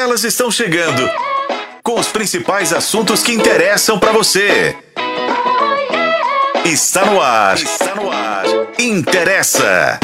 Elas estão chegando com os principais assuntos que interessam para você. Está no ar. Está no ar. Interessa.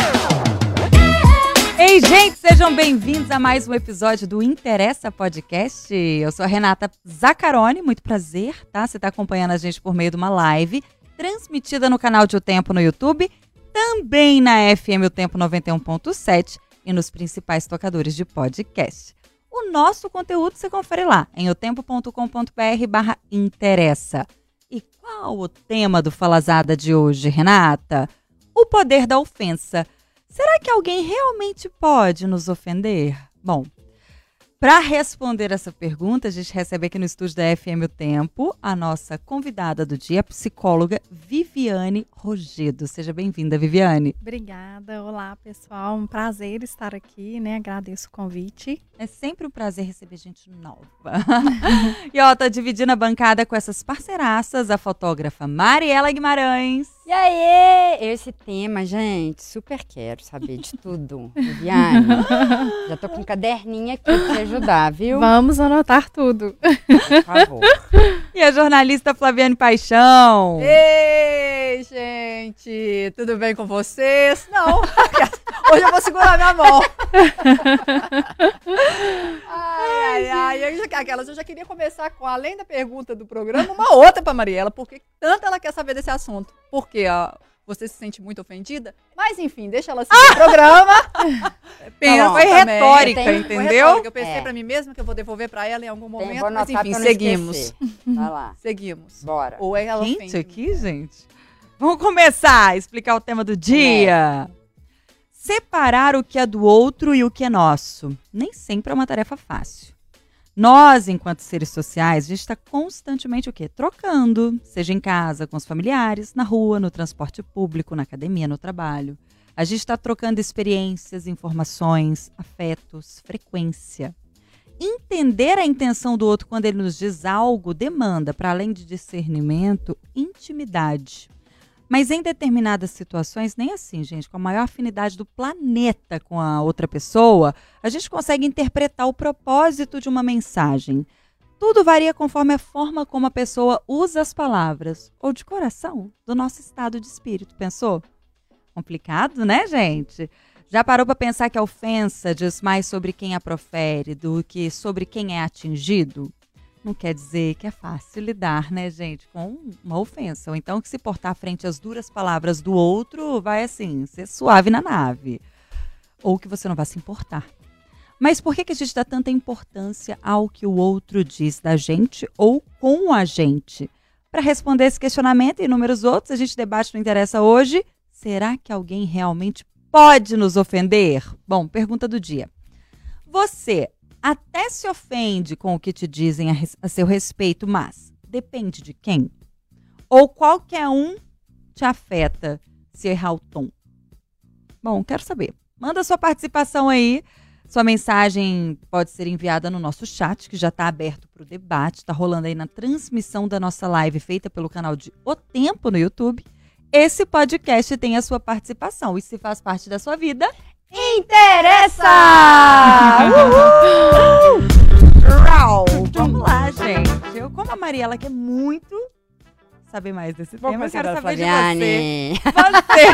Ei, gente, sejam bem-vindos a mais um episódio do Interessa Podcast. Eu sou a Renata Zaccaroni, muito prazer, tá? Você está acompanhando a gente por meio de uma live transmitida no canal de O Tempo no YouTube, também na FM O Tempo 91.7 e nos principais tocadores de podcast. O nosso conteúdo você confere lá em otempo.com.br barra interessa. E qual o tema do Falazada de hoje, Renata? O poder da ofensa. Será que alguém realmente pode nos ofender? Bom, para responder essa pergunta, a gente recebe aqui no estúdio da FM O Tempo a nossa convidada do dia, a psicóloga Viviane Rogedo. Seja bem-vinda, Viviane. Obrigada. Olá, pessoal. Um prazer estar aqui, né? Agradeço o convite. É sempre um prazer receber gente nova. e ó, tá dividindo a bancada com essas parceiraças, a fotógrafa Mariela Guimarães. E aí, esse tema, gente, super quero saber de tudo. Viviane, já tô com um caderninho aqui ajudar, viu? Vamos anotar tudo. Por favor. E a jornalista Flaviane Paixão. Ei, gente, tudo bem com vocês? Não, hoje eu vou segurar minha mão. Ai, ai, ai, eu já, aquelas, eu já queria começar com, além da pergunta do programa, uma outra para Mariela, porque tanto ela quer saber desse assunto. Porque ó, você se sente muito ofendida, mas enfim, deixa ela seguir o programa. Pensa Não, foi retórica, entendeu? retórica, Eu pensei É. pra mim mesma que eu vou devolver pra ela em algum momento, mas enfim, seguimos. Vai lá, Seguimos. bora. Ou ela Gente, ofende. aqui, gente. Vamos começar a explicar o tema do dia. Separar o que é do outro e o que é nosso. Nem sempre é uma tarefa fácil. Nós, enquanto seres sociais, a gente está constantemente o quê? Trocando, seja em casa, com os familiares, na rua, no transporte público, na academia, no trabalho. A gente está trocando experiências, informações, afetos, frequência. Entender a intenção do outro quando ele nos diz algo demanda, para além de discernimento, intimidade. Mas em determinadas situações, nem assim, gente, com a maior afinidade do planeta com a outra pessoa, a gente consegue interpretar o propósito de uma mensagem. Tudo varia conforme a forma como a pessoa usa as palavras, ou de coração, do nosso estado de espírito. Pensou? Complicado, né, gente? Já parou para pensar que a ofensa diz mais sobre quem a profere do que sobre quem é atingido? Não quer dizer que é fácil lidar, né, gente, com uma ofensa. Ou então que se portar frente às duras palavras do outro vai, assim, ser suave na nave. Ou que você não vai se importar. Mas por que, que a gente dá tanta importância ao que o outro diz da gente ou com a gente? Para responder esse questionamento e inúmeros outros, a gente debate no Interessa hoje. Será que alguém realmente pode nos ofender? Bom, pergunta do dia. Você até se ofende com o que te dizem a, a seu respeito, mas depende de quem? Ou qualquer um te afeta se errar o tom? Bom, quero saber. Manda sua participação aí. Sua mensagem pode ser enviada no nosso chat, que já está aberto para o debate. Está rolando aí na transmissão da nossa live feita pelo canal de O Tempo no YouTube. Esse podcast tem a sua participação. E se faz parte da sua vida, interessa! Eu, como a Mariela quer muito saber mais desse Vou tema, eu quero saber de você. Flaviane. Você!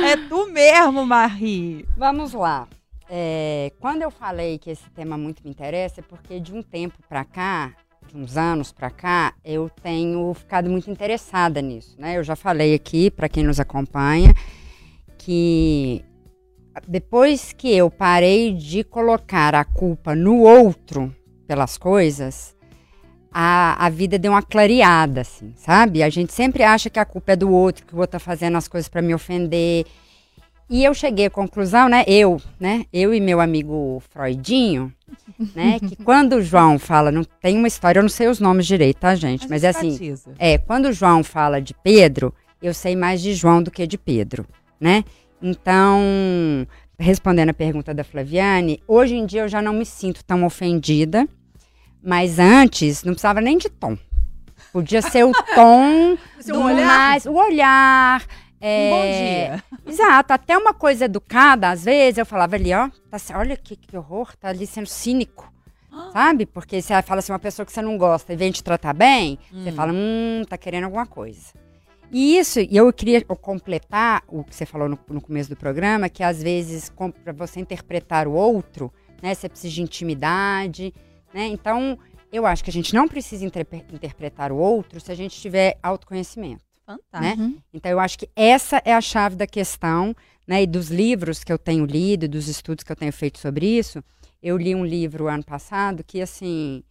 é tu mesmo, Marie. Vamos lá. É, quando eu falei que esse tema muito me interessa, é porque de um tempo pra cá, de uns anos pra cá, eu tenho ficado muito interessada nisso, né? Eu já falei aqui, pra quem nos acompanha, que depois que eu parei de colocar a culpa no outro pelas coisas, a, a vida deu uma clareada, assim, sabe? A gente sempre acha que a culpa é do outro, que o outro tá fazendo as coisas pra me ofender. E eu cheguei à conclusão, né? Eu, né? Eu e meu amigo Freudinho, né? que quando o João fala, não tem uma história, eu não sei os nomes direito, tá, gente? A Mas é assim, é, quando o João fala de Pedro, eu sei mais de João do que de Pedro, né? Então, respondendo a pergunta da Flaviane, hoje em dia eu já não me sinto tão ofendida, mas antes não precisava nem de tom. Podia ser o tom Seu do olhar? mais, o olhar, É, Um bom dia. Exato, até uma coisa educada, às vezes, eu falava ali, ó, tá, olha que, que horror, tá ali sendo cínico. Sabe? Porque você fala assim, uma pessoa que você não gosta e vem te tratar bem, você fala, hum, tá querendo alguma coisa. E isso, e eu queria completar o que você falou no, no começo do programa, que às vezes, para você interpretar o outro, né, você precisa de intimidade, né? Então, eu acho que a gente não precisa interpre- interpretar o outro se a gente tiver autoconhecimento. Fantástico. né? Então, eu acho que essa é a chave da questão, né? E dos livros que eu tenho lido, dos estudos que eu tenho feito sobre isso. Eu li um livro ano passado que, assim,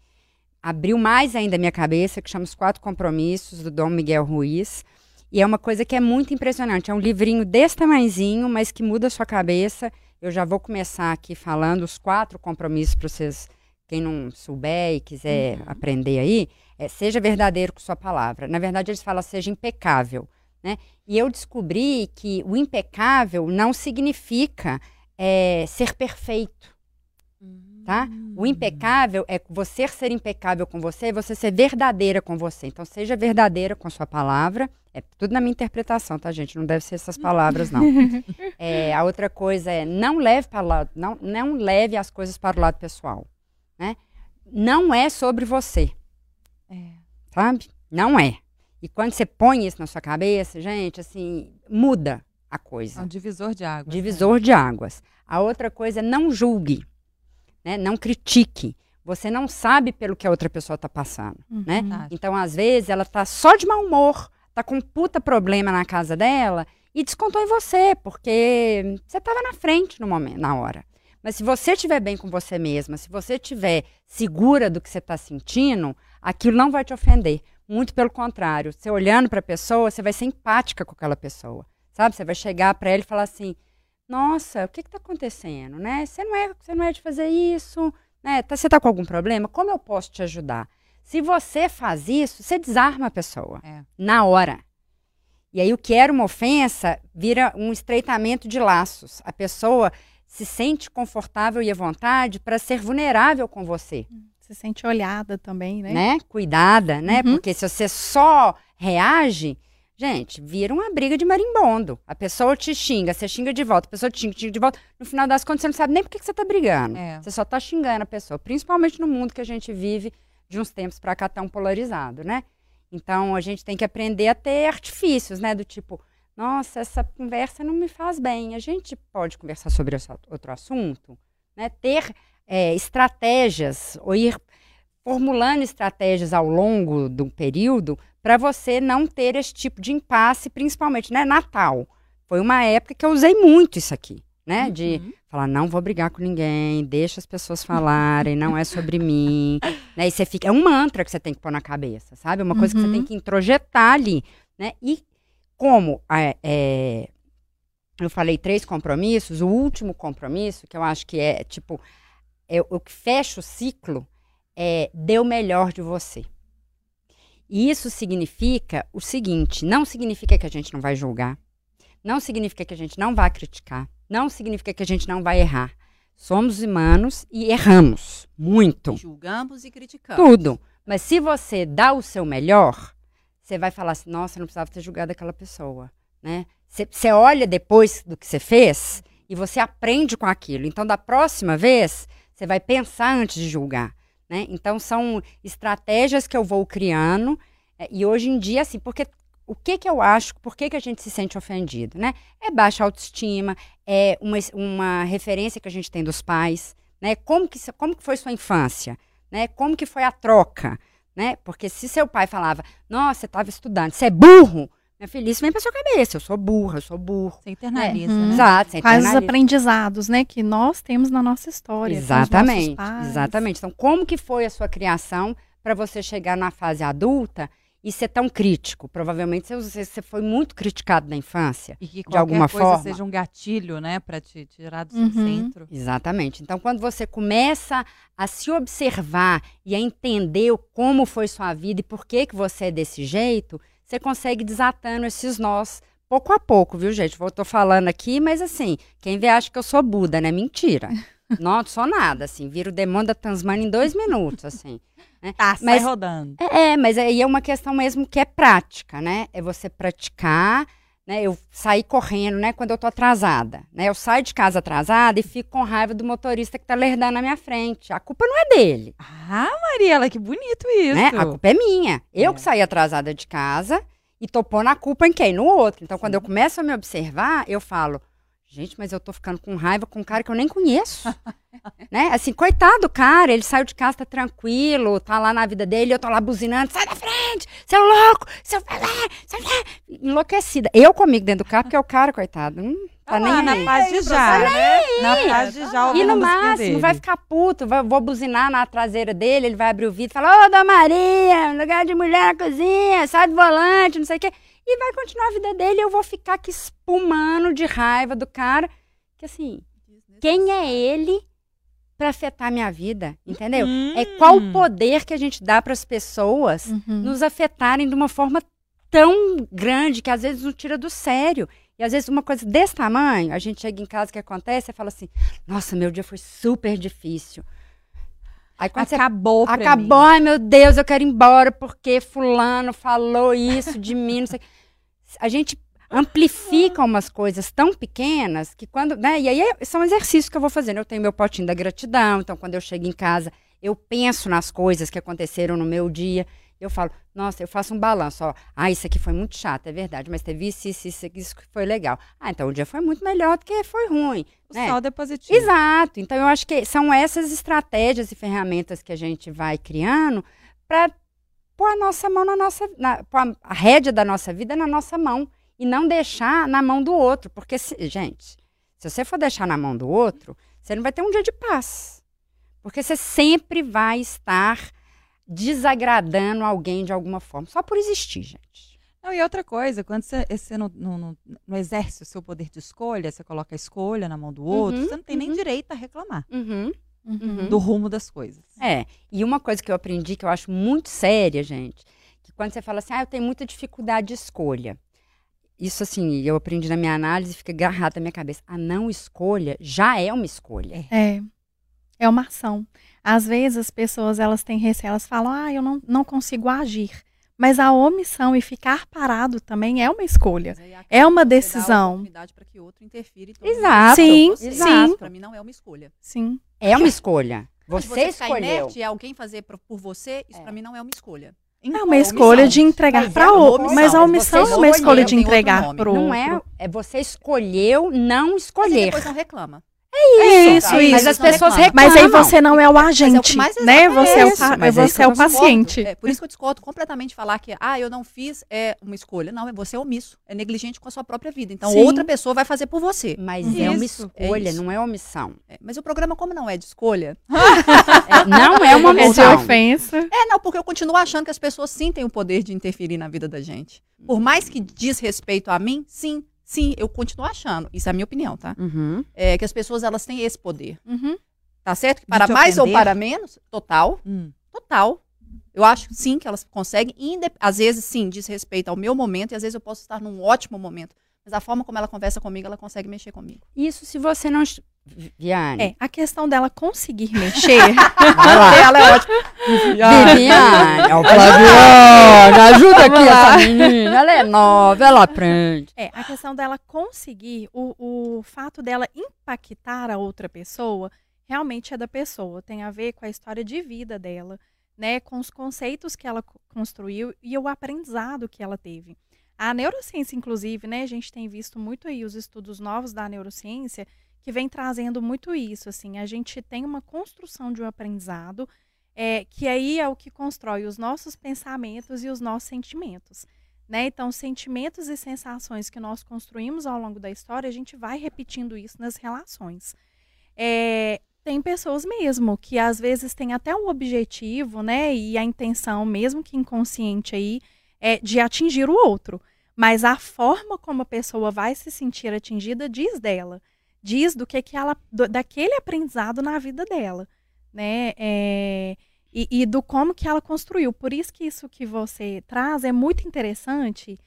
abriu mais ainda a minha cabeça, que chama Os Quatro Compromissos, do Dom Miguel Ruiz. E é uma coisa que é muito impressionante. É um livrinho desse tamanhozinho, mas que muda a sua cabeça. Eu já vou começar aqui falando os quatro compromissos para vocês, quem não souber e quiser aprender aí. É, seja verdadeiro com sua palavra. Na verdade, eles falam seja impecável. Né? E eu descobri que o impecável não significa é, ser perfeito. Tá? O impecável é você ser impecável com você, você ser verdadeira com você. Então, seja verdadeira com sua palavra. É tudo na minha interpretação, tá, gente? Não deve ser essas palavras, não. É, a outra coisa é não leve para não, não leve as coisas para o lado pessoal. Né? Não é sobre você É. sabe? Não é. E quando você põe isso na sua cabeça, gente, assim, muda a É coisa. um divisor de água. Divisor de águas. A outra coisa é não julgue, né? Não critique. Você não sabe pelo que a outra pessoa está passando, né? Fantástico. Então, às vezes, ela tá só de mau humor, tá com um puta problema na casa dela e descontou em você, porque você estava na frente no momento, na hora. Mas se você estiver bem com você mesma, se você estiver segura do que você está sentindo, aquilo não vai te ofender. Muito pelo contrário. Você olhando para a pessoa, você vai ser empática com aquela pessoa. Sabe? Você vai chegar para ela e falar assim: Nossa, o que está acontecendo? Né? Você, não é, você não é de fazer isso. Né? Tá- Você está com algum problema? Como eu posso te ajudar? Se você faz isso, você desarma a pessoa É. na hora. E aí o que era uma ofensa vira um estreitamento de laços. A pessoa se sente confortável e à vontade para ser vulnerável com você, Se sente olhada também, né? né? Cuidada, né? Uhum. Porque se você só reage, gente, vira uma briga de marimbondo. A pessoa te xinga, você xinga de volta, a pessoa te xinga, xinga de volta. No final das contas, você não sabe nem por que você tá brigando. É. Você só tá xingando a pessoa, principalmente no mundo que a gente vive de uns tempos para cá tão polarizado, né? Então a gente tem que aprender a ter artifícios, né? Do tipo, nossa, essa conversa não me faz bem. A gente pode conversar sobre esse outro assunto, né? Ter é, estratégias ou ir formulando estratégias ao longo do período para você não ter esse tipo de impasse, principalmente, né? Natal. Foi uma época que eu usei muito isso aqui, né? De Uhum. falar, não vou brigar com ninguém, deixa as pessoas falarem, não é sobre mim. Né? E você fica, é um mantra que você tem que pôr na cabeça, sabe? Uma coisa que você Uhum. tem que introjetar ali, né? E como é, é, eu falei três compromissos, o último compromisso, que eu acho que é, tipo, é o que fecha o ciclo, é dê o melhor de você. E isso significa o seguinte: não significa que a gente não vai julgar, não significa que a gente não vai criticar, não significa que a gente não vai errar. Somos humanos e erramos muito. Julgamos e criticamos. Tudo. Mas se você dá o seu melhor, você vai falar assim: nossa, eu não precisava ter julgado aquela pessoa. Né? Você, olha depois do que você fez e você aprende com aquilo. Então, da próxima vez, você vai pensar antes de julgar. Né? Então, são estratégias que eu vou criando. eh, E hoje em dia, assim, porque o que, que eu acho, por que, que a gente se sente ofendido? Né? É baixa autoestima, é uma, uma referência que a gente tem dos pais. Né? Como, que, como que foi sua infância? Né? Como que foi a troca? Né? Porque se seu pai falava, nossa, você estava estudando, você é burro, minha filha, isso vem pra sua cabeça. Eu sou burra, eu sou burro. Você internaliza, Uhum. né? Exato. você Quais os aprendizados, né, que nós temos na nossa história. Exatamente, exatamente. Então, como que foi a sua criação para você chegar na fase adulta e ser tão crítico? Provavelmente você, você foi muito criticado na infância. E que De qualquer alguma coisa forma. seja um gatilho, né? Pra te tirar do seu Uhum. centro. Exatamente. Então, quando você começa a se observar e a entender o- como foi sua vida e por que, que você é desse jeito, você consegue desatando esses nós pouco a pouco, viu, gente? Eu tô falando aqui, mas assim, quem vê acha que eu sou Buda, né? Mentira. Não sou nada, assim. Viro o demônio da Tasmania em dois minutos, assim. Tá, sai Mas- rodando. É, é, mas aí é uma questão mesmo que é prática, né? É você praticar, né, eu sair correndo, né, quando eu tô atrasada, né? Eu saio de casa atrasada e fico com raiva do motorista que tá lerdando na minha frente. A culpa não é dele, Ah, Mariela, que bonito isso. né? A culpa é minha. Eu É. que saí atrasada de casa e tô pondo a culpa em quem? No outro. Então, quando eu começo a me observar, eu falo, gente, mas eu tô ficando com raiva com um cara que eu nem conheço. né? Assim, coitado do cara, ele saiu de casa, tá tranquilo, tá lá na vida dele, eu tô lá buzinando, sai da frente, seu louco, seu seu enlouquecida. Eu comigo dentro do carro, porque é o cara, coitado, não tá Tá lá, nem na aí. paz de já. Na paz de já, E no máximo, dele. vai ficar puto, vai- vou buzinar na traseira dele, ele vai abrir o vidro e falar, ô, Dona Maria, lugar de mulher na cozinha, sai do volante, não sei o quê. E vai continuar a vida dele e eu vou ficar aqui espumando de raiva do cara. Que assim, quem é ele pra afetar a minha vida, entendeu? É qual o poder que a gente dá para as pessoas Uhum. nos afetarem de uma forma tão grande que às vezes nos tira do sério. E às vezes uma coisa desse tamanho, a gente chega em casa, o que acontece? Você fala assim, nossa, meu dia foi super difícil. Aí quando você Acabou pra acabou, mim. ai meu Deus, eu quero ir embora porque fulano falou isso de mim, não sei. A gente amplifica umas coisas tão pequenas que quando, né? E aí é- são exercícios que eu vou fazendo. Eu tenho meu potinho da gratidão, então quando eu chego em casa, eu penso nas coisas que aconteceram no meu dia. Eu falo, nossa, eu faço um balanço, ó. Ah, isso aqui foi muito chato, é verdade, mas teve isso, isso, isso, isso que foi legal. Ah, então o dia foi muito melhor do que foi ruim. O né? saldo é positivo. Exato. Então eu acho que são essas estratégias e ferramentas que a gente vai criando para pôr a nossa mão na nossa, na, pôr a, rédea da nossa vida na nossa mão e não deixar na mão do outro, porque se- gente, se você for deixar na mão do outro, você não vai ter um dia de paz, porque você sempre vai estar desagradando alguém de alguma forma, só por existir, gente. Não, e outra coisa, quando você, você não, não, não- não exerce o seu poder de escolha, você coloca a escolha na mão do outro, Uhum, você não tem nem uhum. direito a reclamar Uhum. Uhum. do rumo das coisas. É, e uma coisa que eu aprendi que eu acho muito séria, gente, que quando você fala assim, ah, eu tenho muita dificuldade de escolha. Isso, assim, eu aprendi na minha análise e fica agarrado na minha cabeça. A não escolha já é uma escolha. É. É uma ação. Às vezes as pessoas elas têm receio, elas falam, ah, eu não, não consigo agir. Mas a omissão e ficar parado também é uma escolha. É uma decisão. para que outro interfira e Exato. Sim, sim. Para mim não é uma escolha. Sim. É uma escolha. Você, ficar escolheu. inerte e alguém fazer por, por você, isso É. para mim não é uma escolha. É uma escolha de entregar para é outro. Mas a omissão você é uma escolha de entregar para outro. Não é, é você escolheu não escolher. depois não reclama. Isso, Tá, isso. Mas as pessoas reclamam. Mas aí você não é o agente, mais né? exato Você é o, isso, mas é isso você é o eu discordo. paciente. É, por isso que eu discordo completamente de falar que, ah, eu não fiz é uma escolha. Não, é você é omisso. É negligente com a sua própria vida. Então, Sim. outra pessoa vai fazer por você. Mas é uma Isso, é escolha, isso. não é omissão. É, mas o programa, como não é de escolha, É, não é uma É de omissão. ofensa. É, não, porque eu continuo achando que as pessoas sim têm o poder de interferir na vida da gente. Por mais que diz respeito a mim, sim, sim, eu continuo achando. Isso é a minha opinião, tá? Uhum. É que as pessoas elas têm esse poder. Uhum. Tá certo? Que para mais ou para menos, total, Hum. total. Eu acho sim que elas conseguem, às vezes sim, diz respeito ao meu momento e às vezes eu posso estar num ótimo momento. Mas a forma como ela conversa comigo, ela consegue mexer comigo. Isso se você não. Viviane. É, a questão dela conseguir mexer. Ela é ótima. Viviane, é o Flaviane, ajuda aqui essa menina, ela é nova, ela aprende. É, a questão dela conseguir, o, o fato dela impactar a outra pessoa, realmente é da pessoa. Tem a ver com a história de vida dela, né? Com os conceitos que ela co- construiu e o aprendizado que ela teve. A neurociência, inclusive, né? A gente tem visto muito aí os estudos novos da neurociência que vem trazendo muito isso. Assim, a gente tem uma construção de um aprendizado é, que aí é o que constrói os nossos pensamentos e os nossos sentimentos. Né? Então, sentimentos e sensações que nós construímos ao longo da história, a gente vai repetindo isso nas relações. É, tem pessoas mesmo que às vezes têm até um objetivo, né? E a intenção, mesmo que inconsciente aí, é de atingir o outro. Mas a forma como a pessoa vai se sentir atingida diz dela. Diz do que, que ela. do- daquele aprendizado na vida dela. Né? É, e, e do como que ela construiu. Por isso que isso que você traz é muito interessante,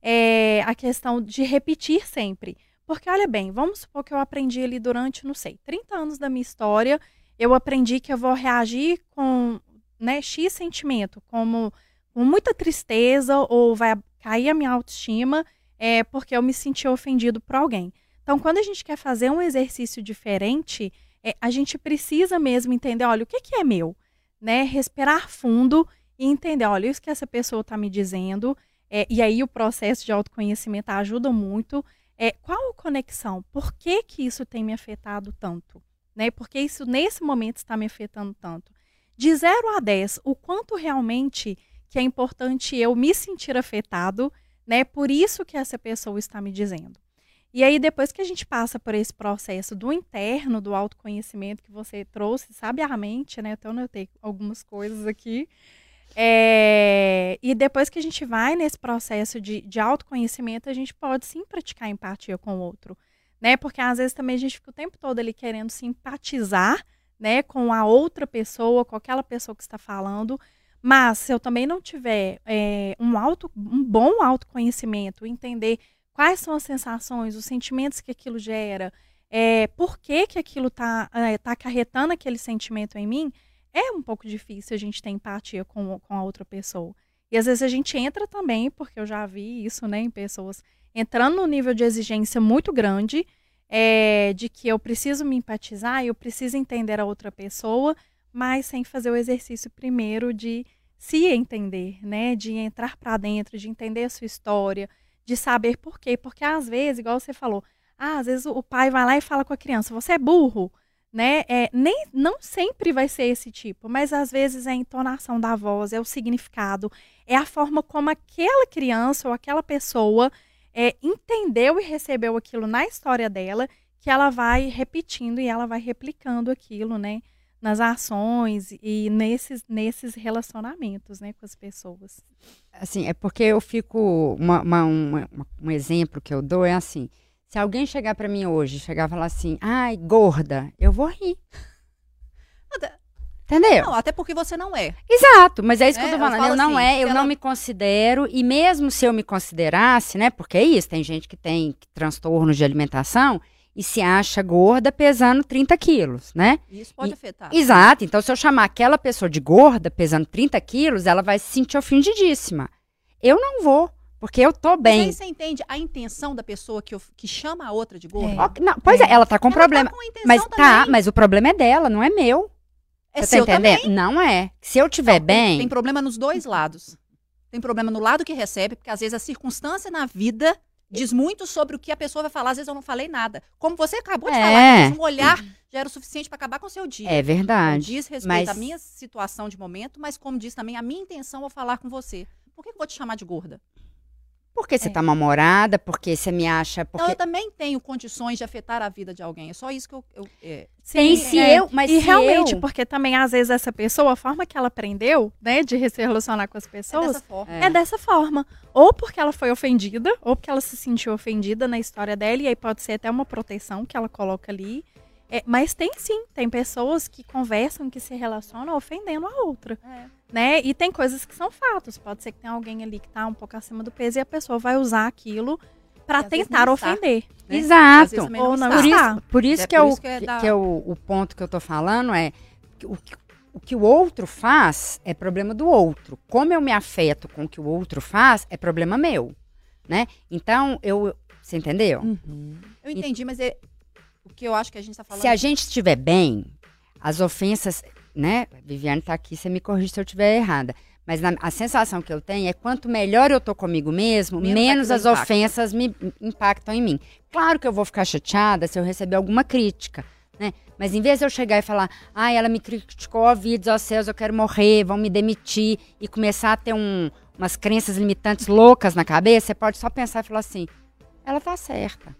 é, a questão de repetir sempre. Porque, olha bem, vamos supor que eu aprendi ali durante, não sei, 30 anos da minha história, eu aprendi que eu vou reagir com né, X sentimento, como com muita tristeza, ou vai cair a minha autoestima é porque eu me senti ofendido por alguém. Então, quando a gente quer fazer um exercício diferente, é, a gente precisa mesmo entender, olha, o que, que é meu? Né? Respirar fundo e entender, olha, isso que essa pessoa está me dizendo, é, e aí o processo de autoconhecimento ajuda muito. É, qual a conexão? Por que, que isso tem me afetado tanto? Né? Porque isso nesse momento está me afetando tanto? De 0 a 10, o quanto realmente que é importante eu me sentir afetado, né? Por isso que essa pessoa está me dizendo. E aí, depois que a gente passa por esse processo do interno, do autoconhecimento que você trouxe sabiamente, né? Então, eu tenho algumas coisas aqui. É, e depois que a gente vai nesse processo de, de autoconhecimento, a gente pode sim praticar empatia com o outro, né? Porque às vezes também a gente fica o tempo todo ali querendo simpatizar, né, com a outra pessoa, com aquela pessoa que está falando, mas se eu também não tiver é, um, auto, um bom autoconhecimento, entender quais são as sensações, os sentimentos que aquilo gera, é, por que, que aquilo está é, tá acarretando aquele sentimento em mim, é um pouco difícil a gente ter empatia com, com a outra pessoa. E às vezes a gente entra também, porque eu já vi isso né, em pessoas entrando num nível de exigência muito grande, é, de que eu preciso me empatizar, eu preciso entender a outra pessoa, mas sem fazer o exercício primeiro de se entender, né? De entrar para dentro, de entender a sua história, de saber por quê. Porque às vezes, igual você falou, ah, às vezes o pai vai lá e fala com a criança, você é burro, né? É, nem, não sempre vai ser esse tipo, mas às vezes é a entonação da voz, é o significado, é a forma como aquela criança ou aquela pessoa é, entendeu e recebeu aquilo na história dela, que ela vai repetindo e ela vai replicando aquilo, né? Nas ações e nesses, nesses relacionamentos né, com as pessoas. Assim, é porque eu fico. Uma, uma, uma, um exemplo que eu dou é assim: se alguém chegar para mim hoje, chegar e falar assim, ai, gorda, eu vou rir. Entendeu? Não, até porque você não é. Exato, mas é isso que eu tô É, eu falando. Eu, falo não assim, é, eu se não ela- me considero, e mesmo se eu me considerasse, né? Porque é isso, tem gente que tem transtornos de alimentação e se acha gorda pesando 30 quilos, né? Isso pode E- afetar. Exato. Então, se eu chamar aquela pessoa de gorda, pesando 30 quilos, ela vai se sentir ofendidíssima. Eu não vou, porque eu tô Mas bem. aí você entende a intenção da pessoa que, of- que chama a outra de gorda? É. Não, pois é, ela tá com Ela problema. Tá com mas também. tá, mas o problema é dela, não é meu. é Você seu tá entendendo? também. Não é. Se eu tiver Não, tem- bem. Tem problema nos dois lados. Tem problema no lado que recebe, porque às vezes a circunstância na vida diz muito sobre o que a pessoa vai falar. Às vezes eu não falei nada. Como você acabou de É. falar, um olhar já era o suficiente para acabar com o seu dia. É verdade. Diz respeito mas- à minha situação de momento, mas como diz também a minha intenção ao falar com você. Por que eu vou te chamar de gorda? Porque você É. tá mal-humorada, porque você me acha. Então Porque eu também tenho condições de afetar a vida de alguém. É só isso que eu. eu- é. tem Sim, se é. eu. Mas e se realmente, eu, porque também às vezes essa pessoa, a forma que ela aprendeu, né, de se relacionar com as É pessoas, dessa forma. é dessa forma. Ou porque ela foi ofendida, ou porque ela se sentiu ofendida na história dela, e aí pode ser até uma proteção que ela coloca ali. É, mas tem sim, tem pessoas que conversam, que se relacionam ofendendo a outra. É. Né? E tem coisas que são fatos. Pode ser que tenha alguém ali que tá um pouco acima do peso e a pessoa vai usar aquilo para tentar não ofender. né? Exato. também Ou não está. Por está. isso, por isso É que, é por o, isso que é que, da- que é o, o ponto que eu tô falando é que o, que o que o outro faz é problema do outro. Como eu me afeto com o que o outro faz, é problema meu, né? Então, eu... Você entendeu? Uhum. Eu entendi, mas é, o que eu acho que a gente está falando. Se a gente estiver bem, as ofensas, né? Viviane tá aqui, você me corrige se eu estiver errada. Mas na- a sensação que eu tenho é quanto melhor eu tô comigo mesmo, Menos menos, as impacta. ofensas me impactam em mim. Claro que eu vou ficar chateada se eu receber alguma crítica, né? Mas em vez de eu chegar e falar, ai, ela me criticou, ó vidas, ó céus, eu quero morrer, vão me demitir, e começar a ter um- umas crenças limitantes loucas na cabeça, você pode só pensar e falar assim, ela tá certa.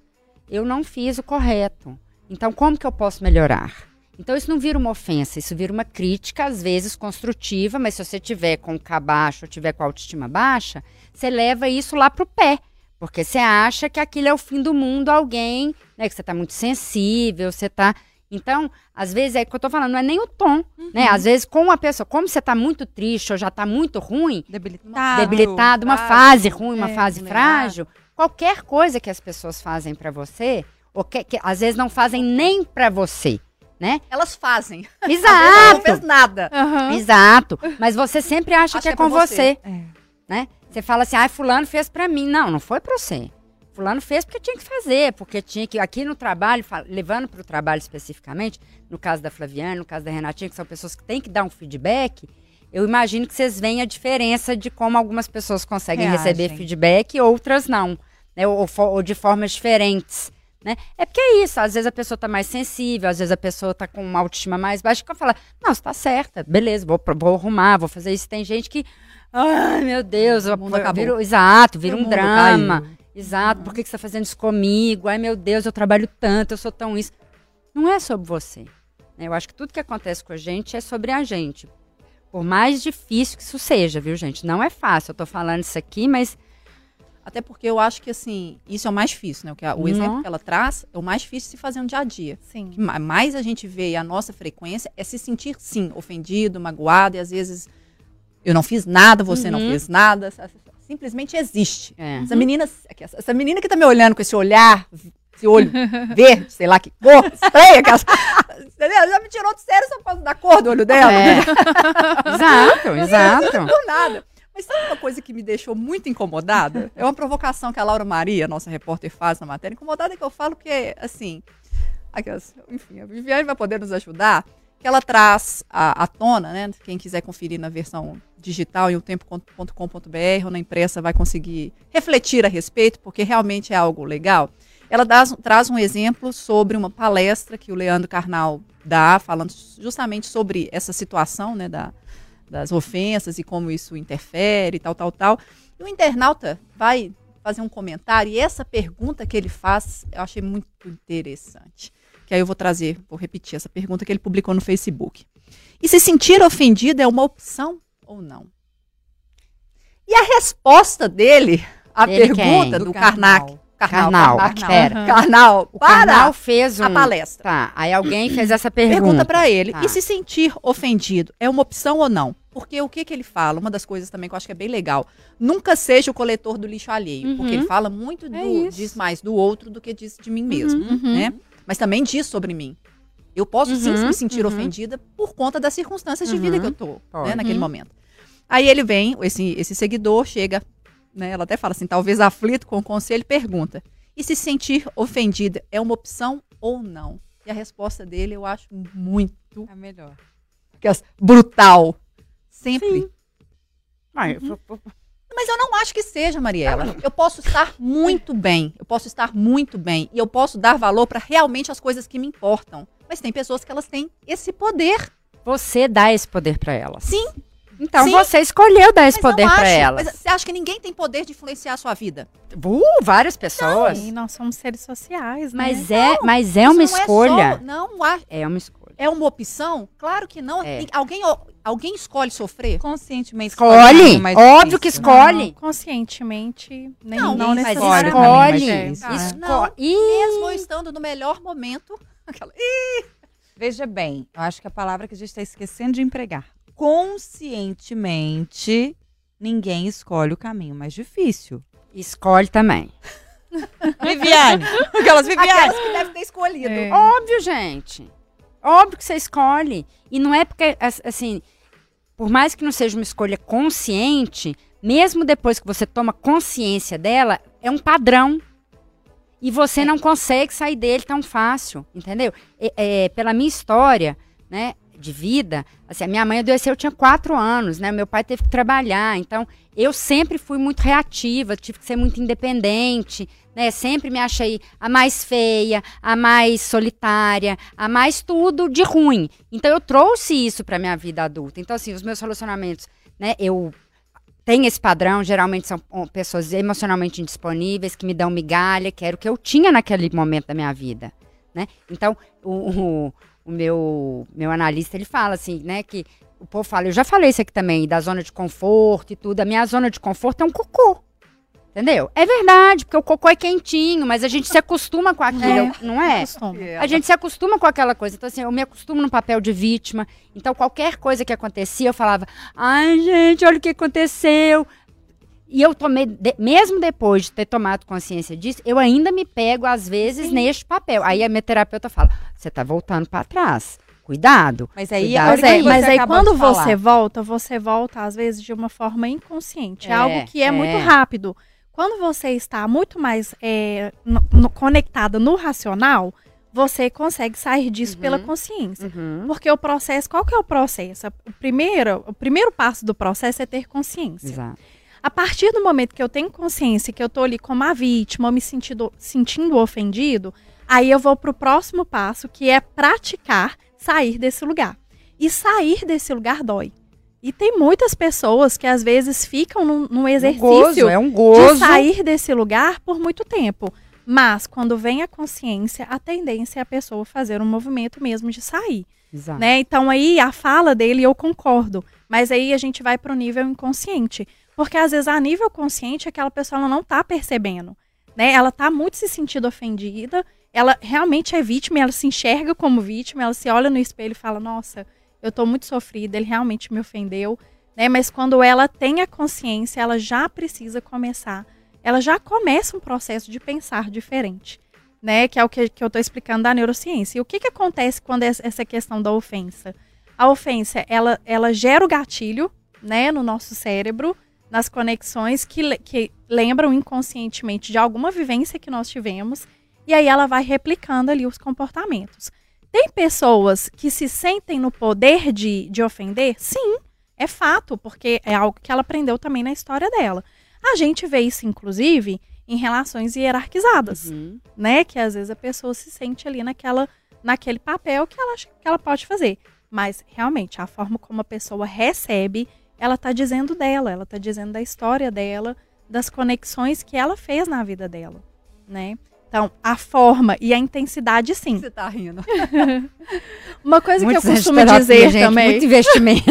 Eu não fiz o correto. Então, como que eu posso melhorar? Então, isso não vira uma ofensa, isso vira uma crítica, às vezes construtiva, mas se você tiver com o K baixo ou tiver com a autoestima baixa, você leva isso lá pro pé. Porque você acha que aquilo é o fim do mundo, alguém, né? Que você tá muito sensível, você tá. Então, às vezes é o que eu tô falando, não é nem o tom, né? Às vezes, com uma pessoa, como você tá muito triste ou já tá muito ruim, Debilitado. debilitado, uma fase ruim, uma é, fase vulnerável. frágil, qualquer coisa que as pessoas fazem pra você, ou que, que às vezes não fazem nem pra você, né? Elas fazem. Ela não fez Exato. nada. Aham. Exato. Mas você sempre acha Acha que é é com pra você, É. né? Você fala assim: "Ah, fulano fez pra mim". Não, não foi pra você. fulano fez porque tinha que fazer, porque tinha que, aqui no trabalho, levando para o trabalho especificamente, no caso da Flaviana, no caso da Renatinha, que são pessoas que têm que dar um feedback, eu imagino que vocês veem a diferença de como algumas pessoas conseguem Reagem. receber feedback e outras não, né? Ou, ou de formas diferentes. Né? É porque é isso, às vezes a pessoa tá mais sensível, às vezes a pessoa tá com uma autoestima mais baixa, que fala, não, você tá certa, beleza, vou, vou arrumar, vou fazer isso. Tem gente que, ai meu Deus, O mundo acabou. exato, vira um drama. caiu. Exato, por que, que você tá fazendo isso comigo? Ai meu Deus, eu trabalho tanto, eu sou tão isso. Não é sobre você. né? Eu acho que tudo que acontece com a gente é sobre a gente. Por mais difícil que isso seja, viu, gente? Não é fácil. Eu tô falando isso aqui, mas Até porque eu acho que, assim, isso é o mais difícil, né? O, que a- o Não. exemplo que ela traz é o mais difícil de se fazer no dia a dia. Sim. que ma- mais a gente vê e a nossa frequência é se sentir, sim, ofendido, magoado, e às vezes eu não fiz nada, você não Uhum. fez nada, simplesmente existe. é. Essa menina, essa- menina que tá me olhando com esse olhar, esse olho verde, sei lá que cor, estranha, que ela- entendeu? Já me tirou do sério só por causa da cor do olho dela, É. exato, exato. do nada. Mas sabe uma coisa que me deixou muito incomodada? É uma provocação que a Laura Maria, nossa repórter, faz na matéria. Incomodada que eu falo porque, assim, aquelas- enfim, a Viviane vai poder nos ajudar, que ela traz à, à tona, né? Quem quiser conferir na versão digital em otempo.com.br ou na impressa vai conseguir refletir a respeito, porque realmente é algo legal. Ela dá- traz um exemplo sobre uma palestra que o Leandro Carnal dá, falando justamente sobre essa situação, né, da, das ofensas e como isso interfere, tal, tal, tal. E o internauta vai fazer um comentário e essa pergunta que ele faz eu achei muito interessante. Que aí eu vou trazer, vou repetir essa pergunta que ele publicou no Facebook. E se sentir ofendido é uma opção ou não? E a resposta dele, a Dele pergunta quem? do Karnak, Karnal, Karnak, pera. Aham. Karnal, O para fez um... a palestra. Tá, aí alguém fez essa pergunta. Pergunta pra ele. Tá. E se sentir ofendido é uma opção ou não? Porque o que, que ele fala? Uma das coisas também que eu acho que é bem legal. Nunca seja o coletor do lixo alheio. Uhum. Porque ele fala muito do. É diz mais do outro do que diz de mim mesmo. Uhum. Né? Mas também diz sobre mim. Eu posso sim Uhum, me sentir uhum. ofendida por conta das circunstâncias de Uhum. vida que eu tô, né, naquele Uhum. momento. Aí ele vem, esse, esse seguidor chega, né? Ela até fala assim, talvez aflito com o conselho, pergunta: e se sentir ofendida é uma opção ou não? E a resposta dele eu acho muito É melhor. aquelas- brutal. Sempre. Eu- eu- Mas eu não acho que seja, Mariela. Eu posso estar muito bem. Eu posso estar muito bem. E eu posso dar valor para realmente as coisas que me importam. Mas tem pessoas que elas têm esse poder. Você dá esse poder pra elas. Sim. Então Sim. você escolheu dar esse mas poder não pra acho. elas. Mas você acha que ninguém tem poder de influenciar a sua vida? Uh, várias pessoas. E nós somos seres sociais, né? Mas é, mas é uma não escolha. É só, não, É uma escolha. É uma opção? Claro que não. É. Alguém, alguém escolhe sofrer? Conscientemente. Escolhe. é mais Óbvio que difícil. escolhe. conscientemente, nem Não, não, ninguém Mas escolhe, necessariamente. escolhe. é né? Escolhe. Ih, Mesmo eu estando no melhor momento. aquela- Veja bem, eu acho que a palavra que a gente está esquecendo de empregar. Conscientemente, ninguém escolhe o caminho mais difícil. Escolhe também. Viviane! Aquelas Viviane! Aquelas que devem ter escolhido. É. Óbvio, gente. Óbvio que você escolhe. E não é porque, as- assim, por mais que não seja uma escolha consciente, mesmo depois que você toma consciência dela, é um padrão. E você não consegue sair dele tão fácil, entendeu? É, é, pela minha história, né, de vida, assim, a minha mãe adoeceu, eu tinha quatro anos, né? Meu pai teve que trabalhar, então eu sempre fui muito reativa, tive que ser muito independente, né? Sempre me achei a mais feia, a mais solitária, a mais tudo de ruim. Então eu trouxe isso para minha vida adulta. Então assim, os meus relacionamentos, né? Eu tenho esse padrão, geralmente são pessoas emocionalmente indisponíveis que me dão migalha, que era o que eu tinha naquele momento da minha vida, né? Então o, o, o meu meu analista ele fala assim, né? Que o povo fala, eu já falei isso aqui também, da zona de conforto e tudo. A minha zona de conforto é um cocô. Entendeu? É verdade, porque o cocô é quentinho, mas a gente se acostuma com aquilo, É. não é? A gente se acostuma com aquela coisa. Então, assim, eu me acostumo no papel de vítima. Então, qualquer coisa que acontecia, eu falava, ai, gente, olha o que aconteceu. E eu tomei, de- mesmo depois de ter tomado consciência disso, eu ainda me pego, às vezes, neste papel. Aí a minha terapeuta fala, você tá voltando para trás. Cuidado. Mas aí, Cuidado. a hora Mas, é, você mas aí quando você volta, você volta às vezes de uma forma inconsciente. É, É, algo que é, é. muito rápido. Quando você está muito mais é, no- no- conectada no racional, você consegue sair disso pela Uhum. consciência. Uhum. Porque o processo, qual que é o processo? O primeiro, o primeiro passo do processo é ter consciência. Exato. A partir do momento que eu tenho consciência que eu tô ali como a vítima, me sentindo, sentindo ofendido, aí eu vou pro próximo passo, que é praticar sair desse lugar. E sair desse lugar dói. E tem muitas pessoas que às vezes ficam num, num Um exercício gozo, é um de gozo. sair desse lugar por muito tempo. Mas quando vem a consciência, a tendência é a pessoa fazer um movimento mesmo de sair Exato. né? Então aí a fala dele eu concordo, mas aí a gente vai pro nível inconsciente, porque às vezes a nível consciente aquela pessoa ela não tá percebendo, né? Ela tá muito se sentindo ofendida, ela realmente é vítima, ela se enxerga como vítima, ela se olha no espelho e fala: "Nossa, eu tô muito sofrida, ele realmente me ofendeu", né? Mas quando ela tem a consciência, ela já precisa começar, ela já começa um processo de pensar diferente né? Que é o que, que eu estou explicando da neurociência. E o que, que acontece quando é essa questão da ofensa? A ofensa, ela, ela gera o gatilho, né, no nosso cérebro, nas conexões que, que lembram inconscientemente de alguma vivência que nós tivemos, e aí ela vai replicando ali os comportamentos. Tem pessoas que se sentem no poder de, de ofender? Sim, é fato, porque é algo que ela aprendeu também na história dela. A gente vê isso, inclusive, em relações hierarquizadas Uhum. né? Que às vezes a pessoa se sente ali naquela, naquele papel que ela acha que ela pode fazer. Mas realmente a forma como a pessoa recebe, ela tá dizendo dela, ela tá dizendo da história dela, das conexões que ela fez na vida dela, né? Então, a forma e a intensidade, sim. Você tá rindo. Uma coisa Muitos que eu costumo dizer gente, também. Muito investimento.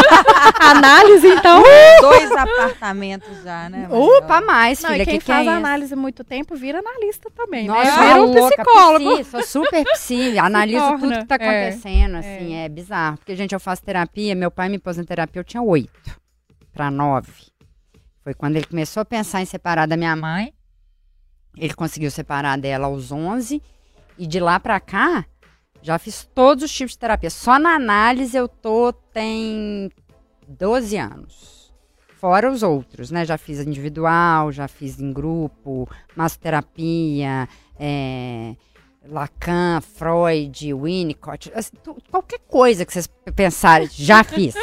Análise, então. Dois apartamentos já, né? Opa, Mariela? mais, Não, filha. e quem que que faz é isso? análise há muito tempo vira analista também, Nossa, né? Vira um louca, psicólogo. psi, sou super psi, analiso torna, tudo que tá é, acontecendo, assim, é. bizarro. Porque, gente, eu faço terapia, meu pai me pôs na terapia, eu tinha oito para nove. Foi quando ele começou a pensar em separar da minha mãe. Ele conseguiu separar dela aos 11. E de lá pra cá, já fiz todos os tipos de terapia. Só na análise eu tô, tem 12 anos. Fora os outros, né? Já fiz individual, já fiz em grupo, massoterapia, é, Lacan, Freud, Winnicott, assim, qualquer coisa que vocês pensarem, já fiz.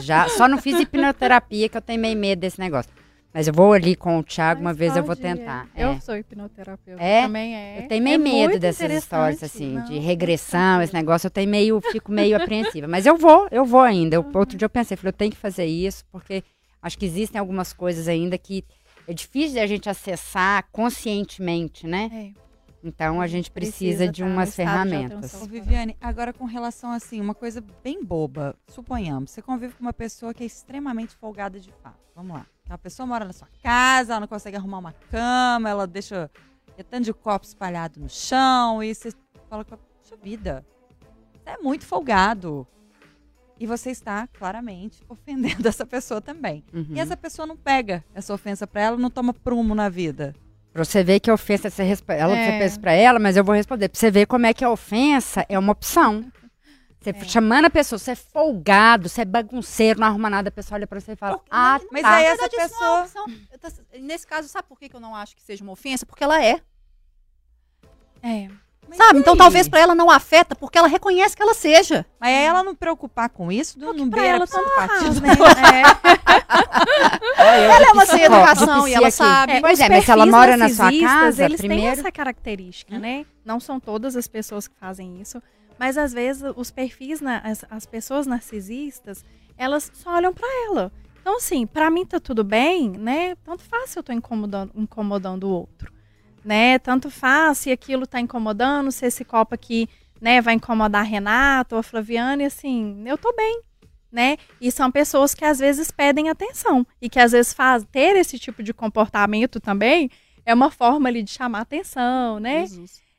Já, só não fiz hipnoterapia, que eu tenho meio medo desse negócio. Mas eu vou ali com o Thiago, uma vez eu vou pode, é. tentar. Eu é. sou hipnoterapeuta É? também, é. Eu tenho meio É medo dessas histórias, assim, de Não, regressão, esse negócio. Eu tenho meio, fico meio apreensiva. Mas eu vou, eu vou ainda. Eu- outro dia eu pensei, falei, eu tenho que fazer isso, porque acho que existem algumas coisas ainda que é difícil de a gente acessar conscientemente, né? É. Então a gente precisa, Precisa de tá umas de ferramentas. Ô, Viviane, agora com relação assim, uma coisa bem boba. Suponhamos, você convive com uma pessoa que é extremamente folgada de fato. Vamos lá. Aquela pessoa mora na sua casa, ela não consegue arrumar uma cama, ela deixa é tanto de copo espalhado no chão, e você fala com a sua vida. Você é muito folgado. E você está claramente ofendendo essa pessoa também. Uhum. E essa pessoa não pega essa ofensa pra ela, não toma prumo na vida. Pra você ver que a ofensa, você, resp... ela, É. você pensa pra ela, mas eu vou responder. Pra você ver como é que a ofensa é uma opção. Você É. chamando a pessoa, você é folgado, você é bagunceiro, não arruma nada, a pessoa olha pra você e fala, Porque- ah, Mas tá. aí Na essa é pessoa. opção. Tô- Nesse caso, sabe por que eu não acho que seja uma ofensa? Porque ela é. É. Mas Sabe? Então aí? talvez pra ela não afeta, porque ela reconhece que ela seja. Mas aí ela não preocupar com isso, não, não beira ela tanto psicopatismo. faz, né? Ela é uma sem educação e ela psi sabe. aqui. Pois é, mas se ela mora na sua casa, eles têm primeiro. essa característica, né? Não são todas as pessoas que fazem isso, mas às vezes os perfis, na- as, as pessoas narcisistas, elas só olham pra ela. Então, assim, pra mim tá tudo bem, né? Tanto faz se eu tô incomodando, incomodando o outro, né? Tanto faz se aquilo tá incomodando, se esse copo aqui, né, vai incomodar a Renata ou a Flaviana, e assim, eu tô bem, né? E são pessoas que às vezes pedem atenção e que às vezes faz ter esse tipo de comportamento também é uma forma ali de chamar atenção, né?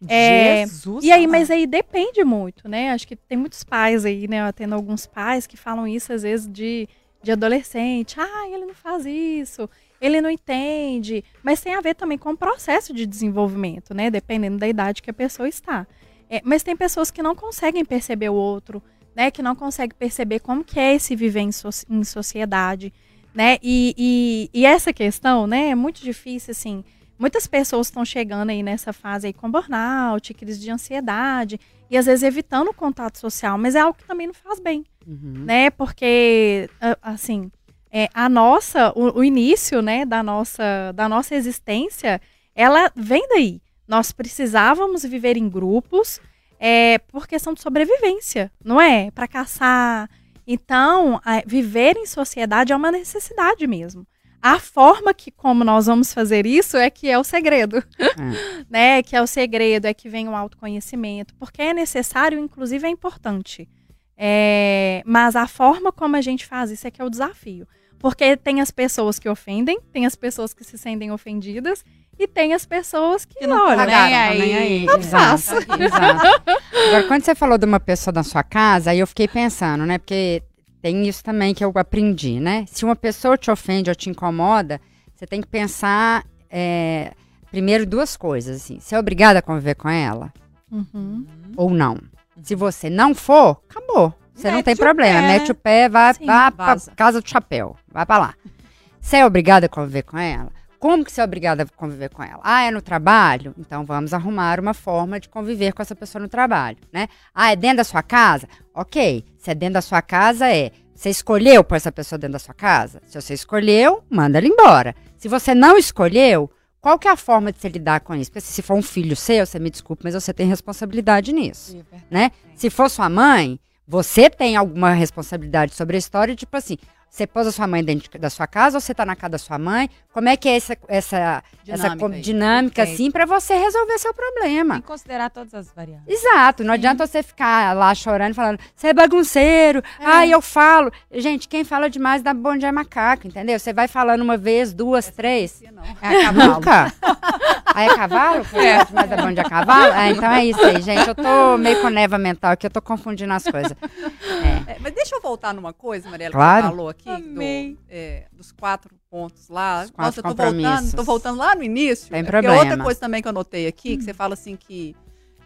É, Jesus. E aí, mas aí depende muito, né? Acho que tem muitos pais aí, né? Eu atendo alguns pais que falam isso às vezes de, de adolescente. Ah, ele não faz isso, ele não entende. Mas tem a ver também com o processo de desenvolvimento, né? Dependendo da idade que a pessoa está. É, mas tem pessoas que não conseguem perceber o outro, né? Que não conseguem perceber como que é esse viver em, so- em sociedade. né? E, e, e essa questão, né, é muito difícil, assim. Muitas pessoas estão chegando aí nessa fase aí com burnout, crise de ansiedade, e às vezes evitando o contato social, mas é algo que também não faz bem, Uhum. né? Porque, assim, é, a nossa, o, o início, né, da nossa, da nossa existência, ela vem daí. Nós precisávamos viver em grupos é, por questão de sobrevivência, não é? Para caçar. Então, a- viver em sociedade é uma necessidade mesmo. A forma que como nós vamos fazer isso é que é o segredo, né? Que é o segredo, é que vem o autoconhecimento, porque é necessário, inclusive é importante. É, mas a forma como a gente faz isso é que é o desafio. Porque tem as pessoas que ofendem, tem as pessoas que se sentem ofendidas e tem as pessoas que, não olha, cagaram, nem aí. nem aí. Não Exato, faço. exato. Agora, quando você falou de uma pessoa na sua casa, aí eu fiquei pensando, né? Porque tem isso também que eu aprendi, né? Se uma pessoa te ofende ou te incomoda, você tem que pensar é, primeiro duas coisas, assim. Você é obrigada a conviver com ela Uhum. ou não? Se você não for, acabou. Você não Mete tem o problema. pé, Mete né? o pé, vai, Sim, vai pra casa do chapéu. Vai pra lá. Você é obrigada a conviver com ela? Como que você é obrigada a conviver com ela? Ah, é no trabalho? Então vamos arrumar uma forma de conviver com essa pessoa no trabalho, né? Ah, é dentro da sua casa? Ok. Se é dentro da sua casa, é. Você escolheu pôr essa pessoa dentro da sua casa? Se você escolheu, manda ela embora. Se você não escolheu, qual que é a forma de você lidar com isso? Porque se for um filho seu, você me desculpe, mas você tem responsabilidade nisso né? Se for sua mãe, você tem alguma responsabilidade sobre a história, tipo assim, você pôs a sua mãe dentro de- da sua casa ou você tá na casa da sua mãe? Como é que é essa, essa, essa Dinâmica aí. dinâmica, assim, pra você resolver seu Tem problema? que considerar todas as variáveis. Exato, não adianta você ficar lá chorando, falando, você é bagunceiro, ai, eu falo. Gente, quem fala demais dá bom dia macaco, entendeu? Você vai falando uma vez, duas, três. Não. É a cavalo. Nunca. Aí é cavalo? É. Mas é bom de a cavalo? Ah, então é isso aí, gente. Eu tô meio com neva mental aqui, eu tô confundindo as coisas. É. É, mas deixa eu voltar numa coisa, Mariela, Claro. que você falou aqui, do- Amei. é, dos quatro pontos lá. Os quatro Nossa, eu tô voltando, tô voltando lá no início. Tem é porque problema. outra coisa também que eu notei aqui, que você fala assim que...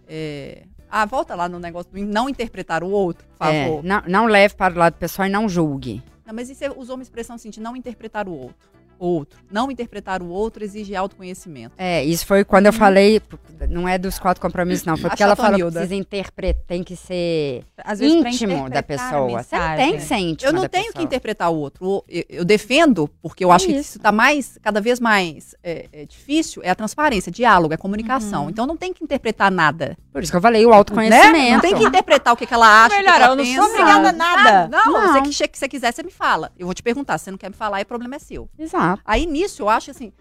é, ah, volta lá no negócio do não interpretar o outro, por É, favor. não, não leve para o lado pessoal e não julgue. Não, mas e você usou uma expressão assim, de não interpretar o outro. Outro. Não interpretar o outro exige autoconhecimento. É, isso foi quando eu falei, não é dos quatro compromissos, não. Foi porque ela falou que precisa interpretar, tem que ser Às íntimo da pessoa. Você não tem que ser íntimo Eu não da tenho que pessoa. interpretar o outro. Eu, eu defendo, porque eu acho que isso. isso está mais, cada vez mais é, é difícil, é a transparência, diálogo, é comunicação. Então não tem que interpretar nada. Por isso que eu falei o Né? autoconhecimento. Não tem que interpretar o que, que ela acha. Melhor, o que ela eu não pensa. sou obrigada a nada. Não, Não. Você, que, que você quiser, você me fala. Eu vou te perguntar. Se você não quer me falar, o problema é seu. Exato. Aí nisso eu acho assim.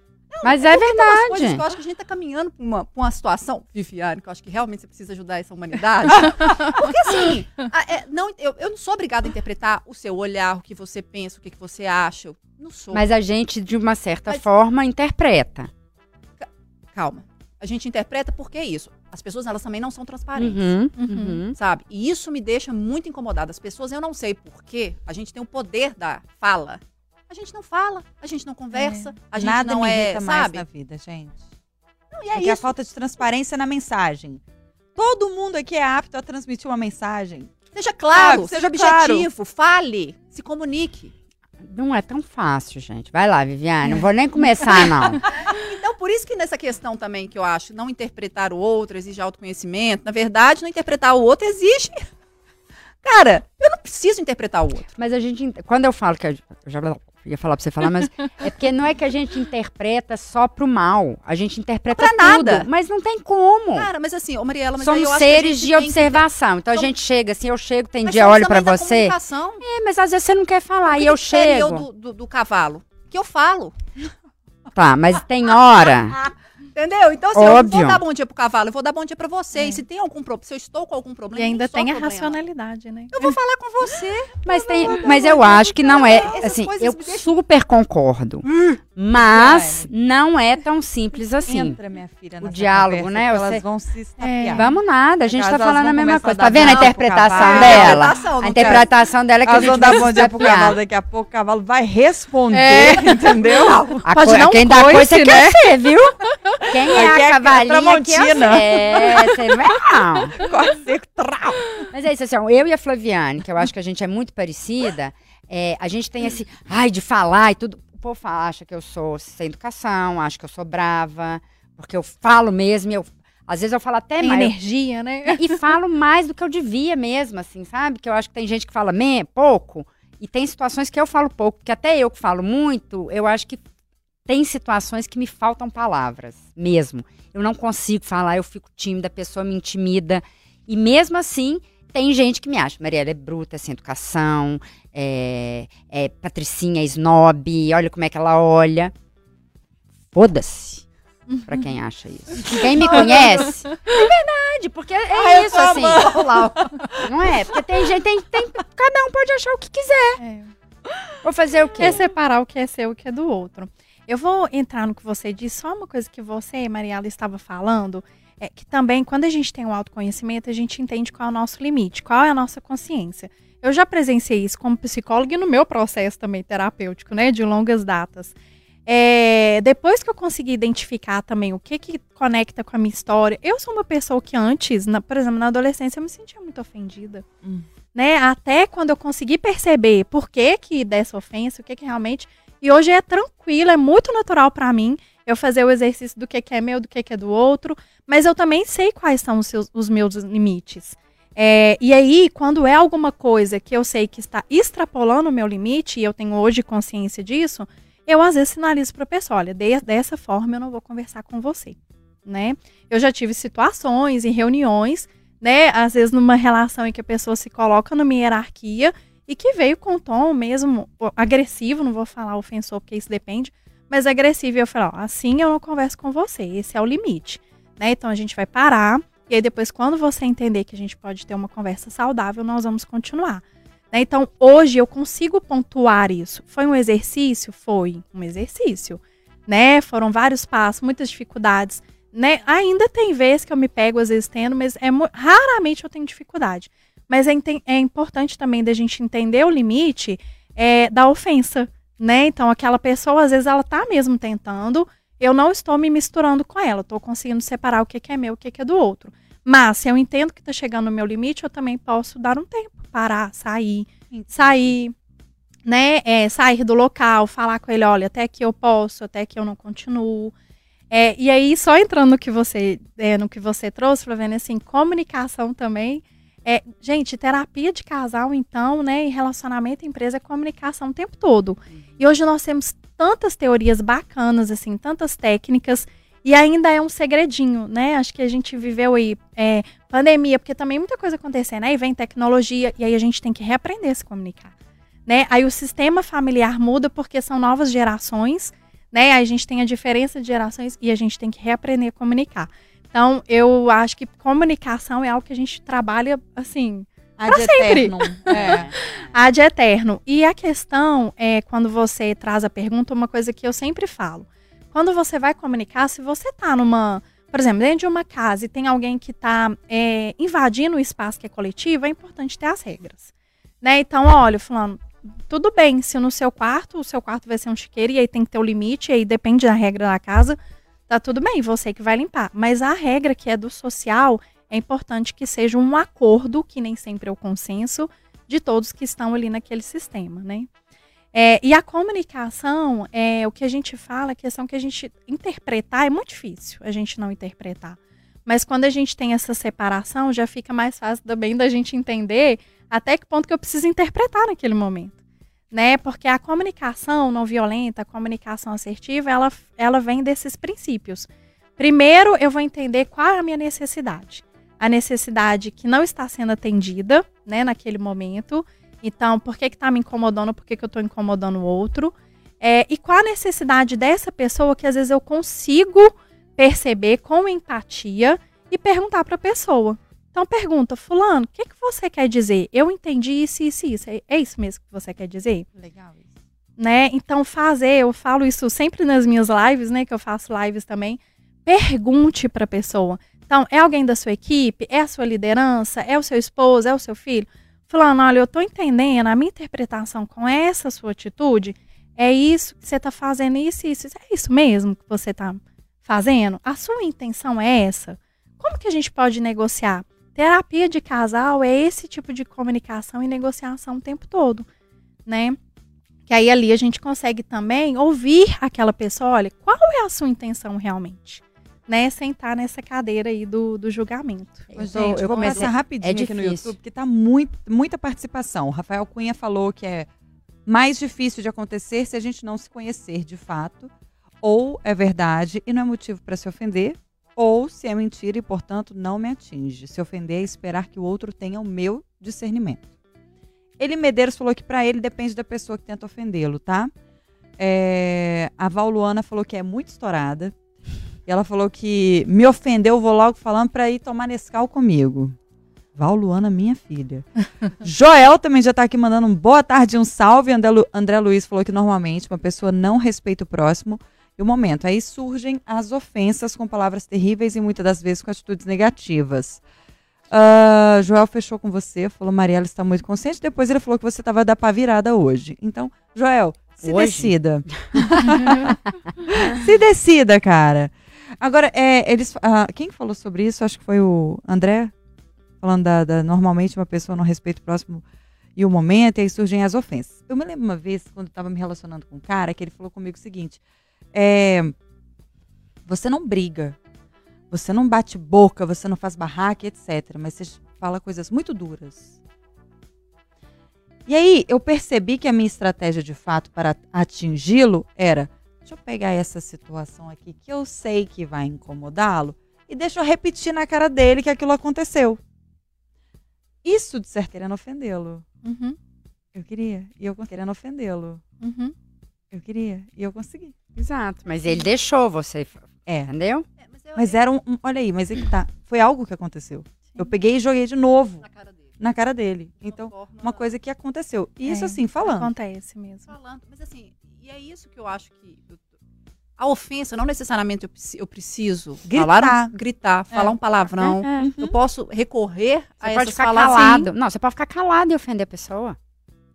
Mas é umas coisas que verdade. eu acho que a gente tá caminhando pra uma, pra uma situação, Viviane, que eu acho que realmente você precisa ajudar essa humanidade. Porque assim, a- é, não, eu, eu não sou obrigada a interpretar o seu olhar, o que você pensa, o que, que você acha. Não sou. Mas a gente, de uma certa Mas- forma, interpreta. Calma. A gente interpreta porque é isso. As pessoas, elas também não são transparentes. Uhum, Uhum. uhum. Sabe? E isso me deixa muito incomodada. As pessoas, eu não sei porquê, a gente tem o poder da fala. A gente não fala, a gente não conversa, a gente Nada não me é, irrita mais sabe? na vida, gente. Não, e É, é que a isso. falta de transparência na mensagem. Todo mundo aqui é apto a transmitir uma mensagem. Seja claro, Ah, seja seja claro. objetivo, fale, se comunique. Não é tão fácil, gente. Vai lá, Viviane. Não vou nem começar, não. Então, por isso que nessa questão também que eu acho, não interpretar o outro exige autoconhecimento. Na verdade, não interpretar o outro exige. Cara, eu não preciso interpretar o outro. Mas a gente, quando eu falo que a- eu já ia falar pra você falar, mas é porque não é que a gente interpreta só pro mal. A gente interpreta Pra nada. tudo, mas não tem como. Cara, mas assim, ô Mariela, mas Somos seres de tem que- observação. Então a gente chega assim, eu chego, tem Mas dia olho da você. É, mas às vezes você não quer falar e que eu chego. do, do, do cavalo. Que eu falo. Tá, mas tem hora. Entendeu? Então, assim, eu não Óbvio. vou dar bom dia pro cavalo, eu vou dar bom dia pra você. E se tem algum problema, se eu estou com algum E problema, ainda não só tem a problema. racionalidade, né? Eu vou falar com você. Mas, tem, mas eu acho que não é. Assim, eu deixam- super concordo. Mas não é tão simples assim. Entra, minha filha, O diálogo, conversa, né? que Você- Elas vão se estapear. Vamos nada, a gente tá falando a mesma coisa. a Tá vendo a interpretação dela? A não interpretação dela é que a Elas gente vão vai dar bom dia pro cavalo, daqui a pouco o cavalo vai responder, É. entendeu? A Pode um quem dá coisa né? quer ser, viu? Quem é Aqui é a cavalinha eu Tramontina. sei. É, você não é não. Trau. Mas é isso, assim, eu e a Flaviane, que eu acho que a gente é muito parecida, é, a gente tem esse, ai, de falar e tudo. O povo acha que eu sou sem educação, acha que eu sou brava, porque eu falo mesmo, e eu, às vezes eu falo até Tem mais. energia, né? E falo mais do que eu devia mesmo, assim, sabe? Que eu acho que tem gente que fala me, pouco, e tem situações que eu falo pouco, porque até eu que falo muito, eu acho que tem situações que me faltam palavras, mesmo. Eu não consigo falar, eu fico tímida, a pessoa me intimida. E mesmo assim, tem gente que me acha, Mariela é bruta, é sem educação, é, é patricinha, é snob, olha como é que ela olha. Foda-se. Pra quem acha isso. Quem me conhece, é verdade, porque é isso, assim. Não é? Porque tem gente, tem, tem, cada um pode achar o que quiser. É. Vou fazer o quê? É separar o que é seu e o que é do outro. Eu vou entrar no que você disse, só uma coisa que você, Mariela, estava falando, é que também, quando a gente tem o autoconhecimento, a gente entende qual é o nosso limite, qual é a nossa consciência. Eu já presenciei isso como psicóloga e no meu processo também terapêutico, né, de longas datas. É, depois que eu consegui identificar também o que que conecta com a minha história, eu sou uma pessoa que antes, na- por exemplo, na adolescência, eu me sentia muito ofendida. Hum. Né? Até quando eu consegui perceber por que que dessa ofensa, o que que realmente... E hoje é tranquilo, é muito natural pra mim eu fazer o exercício do que que é meu, do que que é do outro, mas eu também sei quais são os, seus- os meus limites. É, e aí, quando é alguma coisa que eu sei que está extrapolando o meu limite, e eu tenho hoje consciência disso, eu às vezes sinalizo para a pessoa, olha, de- dessa forma eu não vou conversar com você, né? Eu já tive situações em reuniões, né, às vezes numa relação em que a pessoa se coloca numa hierarquia e que veio com tom mesmo agressivo, não vou falar ofensor porque isso depende, mas agressivo e eu falo, ó, assim eu não converso com você, esse é o limite, né? Então a gente vai parar e aí depois quando você entender que a gente pode ter uma conversa saudável, nós vamos continuar. Né? Então, hoje eu consigo pontuar isso. Foi um exercício? Foi um exercício. Né? Foram vários passos, muitas dificuldades. Né? Ainda tem vezes que eu me pego, às vezes tendo, mas é raramente eu tenho dificuldade. Mas é, é importante também da gente entender o limite é, da ofensa. Né? Então, aquela pessoa, às vezes, ela tá mesmo tentando, eu não estou me misturando com ela, estou conseguindo separar o que, que é meu e o que, que é do outro. Mas, se eu entendo que está chegando no meu limite, eu também posso dar um tempo, parar, sair, sair, né? é, sair do local, falar com ele, olha, até que eu posso, até que eu não continuo. É, e aí, só entrando no que você, é, no que você trouxe, Flaviana, assim, comunicação também. É, gente, terapia de casal, então, né, e relacionamento empresa é comunicação o tempo todo. E hoje nós temos tantas teorias bacanas, assim, tantas técnicas, e ainda é um segredinho, né? Acho que a gente viveu aí é, pandemia, porque também muita coisa acontecendo, aí vem tecnologia, e aí a gente tem que reaprender a se comunicar. Né? Aí o sistema familiar muda porque são novas gerações, né? Aí a gente tem a diferença de gerações e a gente tem que reaprender a comunicar. Então, eu acho que comunicação é algo que a gente trabalha, assim, Ad sempre. É. ad eterno. E a questão é, quando você traz a pergunta, uma coisa que eu sempre falo. Quando você vai comunicar, se você tá numa, por exemplo, dentro de uma casa e tem alguém que tá é, invadindo o espaço que é coletivo, é importante ter as regras. Né? Então, olha, fulano, tudo bem, se no seu quarto, o seu quarto vai ser um chiqueiro e aí tem que ter o limite, e aí depende da regra da casa, tá tudo bem, você que vai limpar. Mas a regra que é do social, é importante que seja um acordo, que nem sempre é o consenso, de todos que estão ali naquele sistema, né? É, e a comunicação, é, o que a gente fala, a questão que a gente interpretar é muito difícil a gente não interpretar. Mas quando a gente tem essa separação, já fica mais fácil também da gente entender até que ponto que eu preciso interpretar naquele momento. Né? Porque a comunicação não violenta, a comunicação assertiva, ela, ela vem desses princípios. Primeiro, eu vou entender qual é a minha necessidade. A necessidade que não está sendo atendida, né, naquele momento. Então, por que está me incomodando? Por que, que eu estou incomodando o outro? É, e qual a necessidade dessa pessoa que às vezes eu consigo perceber com empatia e perguntar para a pessoa. Então, pergunta, Fulano, o que, que você quer dizer? Eu entendi isso, isso, isso. É, é isso mesmo que você quer dizer? Legal isso. né? Então fazer, eu falo isso sempre nas minhas lives, né, que eu faço lives também. Pergunte para a pessoa. Então, é alguém da sua equipe? É a sua liderança? É o seu esposo? É o seu filho? Falando, olha, eu tô entendendo, a minha interpretação com essa sua atitude é isso que você tá fazendo, isso, isso. É isso mesmo que você tá fazendo? A sua intenção é essa? Como que a gente pode negociar? Terapia de casal é esse tipo de comunicação e negociação o tempo todo, né? Que aí ali a gente consegue também ouvir aquela pessoa, olha, qual é a sua intenção realmente? Né, sentar nessa cadeira aí do, do julgamento. Ô, gente, eu vou é- rapidinho é aqui no. YouTube, porque tá muito, muita participação. O Rafael Cunha falou que é mais difícil de acontecer se a gente não se conhecer de fato, ou é verdade e não é motivo para se ofender, ou se é mentira e, portanto, não me atinge. Se ofender é esperar que o outro tenha o meu discernimento. Ele Medeiros falou que para ele depende da pessoa que tenta ofendê-lo, tá? É, a Val Luana falou que é muito estourada. E ela falou que me ofendeu, vou logo falando pra ir tomar Nescau comigo. Val Luana, minha filha. Joel também já tá aqui mandando um boa tarde, um salve. André, Lu- André Luiz falou que normalmente uma pessoa não respeita o próximo. E o momento, aí surgem as ofensas com palavras terríveis e muitas das vezes com atitudes negativas. Ah, Joel fechou com você, falou Mariela está muito consciente. Depois ele falou que você estava da pá virada hoje. Então, Joel, se Hoje? decida. se decida, cara. Agora, é, eles, ah, quem falou sobre isso? Acho que foi o André, falando da, da- normalmente uma pessoa não respeita o próximo e o momento, e aí surgem as ofensas. Eu me lembro uma vez, quando eu estava me relacionando com um cara, que ele falou comigo o seguinte: é, você não briga, você não bate boca, você não faz barraca, etc. Mas você fala coisas muito duras. E aí eu percebi que a minha estratégia de fato para atingi-lo era: deixa eu pegar essa situação aqui que eu sei que vai incomodá-lo e deixa eu repetir na cara dele que aquilo aconteceu. Isso, de certo, querendo ofendê-lo. Uhum, Eu queria. E eu querendo ofendê-lo. uhum. Eu queria. E eu consegui. Exato. Mas ele deixou você. É. Entendeu? Mas era um. um- olha aí, mas aí que tá. Foi algo que aconteceu. Eu peguei e joguei de novo Na cara dele. na cara dele. Então, forma- uma coisa que aconteceu. E isso É, assim, falando. Acontece mesmo. falando. Mas assim, e é isso que eu acho que. eu- a ofensa, não necessariamente eu, eu preciso Gritar. falar, um- gritar, falar um palavrão. É. Eu posso recorrer a Você essas pode ficar palavras. calado. Não, você pode ficar calado e ofender a pessoa.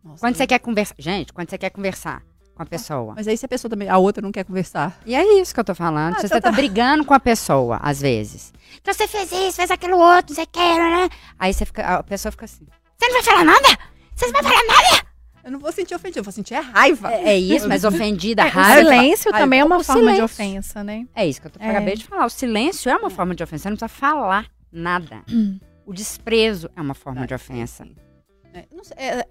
Nossa, Quando você quer conversar. Gente, quando você quer conversar com a pessoa. Mas aí se a pessoa também, a outra não quer conversar. E é isso que eu tô falando. Ah, você então tá tá. brigando com a pessoa, às vezes. Então você fez isso, fez aquilo outro, você quer, né? Aí você fica, a pessoa fica assim. Você não vai falar nada? Você não vai falar nada? Eu não vou sentir ofendido, eu vou sentir é raiva. É, é isso, mas ofendida, É, o raiva. silêncio raiva. também é uma O forma de silêncio. ofensa, né? É isso que eu tô, É. acabei de falar. O silêncio é uma forma de ofensa. Você não precisa falar nada. O desprezo é uma forma de ofensa. É, não sei, é,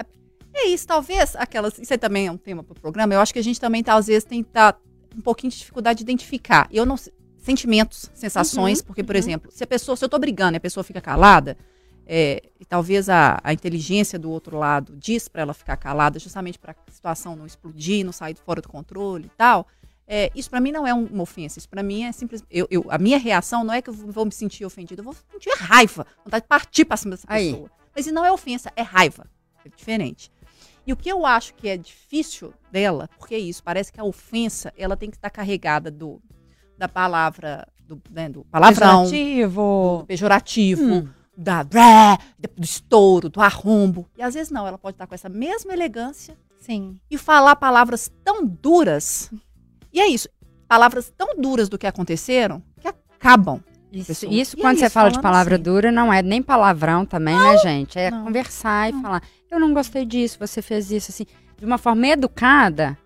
é- é isso, talvez aquelas. Isso aí também é um tema para o programa. Eu acho que a gente também tá, às vezes, tem tá, um pouquinho de dificuldade de identificar. Eu não Sentimentos, sensações, porque, por uhum. exemplo, se a pessoa, se eu tô brigando e a pessoa fica calada, é, e talvez a, a inteligência do outro lado diz para ela ficar calada, justamente para a situação não explodir, não sair fora do controle e tal. é, isso para mim não é um- uma ofensa. Isso para mim é simplesmente. Eu, eu- a minha reação não é que eu vou me sentir ofendida, eu vou sentir raiva, vontade de partir para cima dessa Aí. pessoa. Mas isso não é ofensa, é raiva. É diferente. E o que eu acho que é difícil dela, porque é isso, parece que a ofensa ela tem que estar carregada do, da palavra, do, né, do palavrão, do Pejorativo. pejorativo, Hum. da bré, do estouro, do arrombo. E às vezes não, ela pode estar com essa mesma elegância Sim. e falar palavras tão duras. E é isso, palavras tão duras do que aconteceram que acabam. Isso, isso quando é você isso, fala de palavra assim. dura, não é nem palavrão também, né, gente? É não. conversar e falar. Eu não gostei disso, você fez isso, assim, de uma forma educada.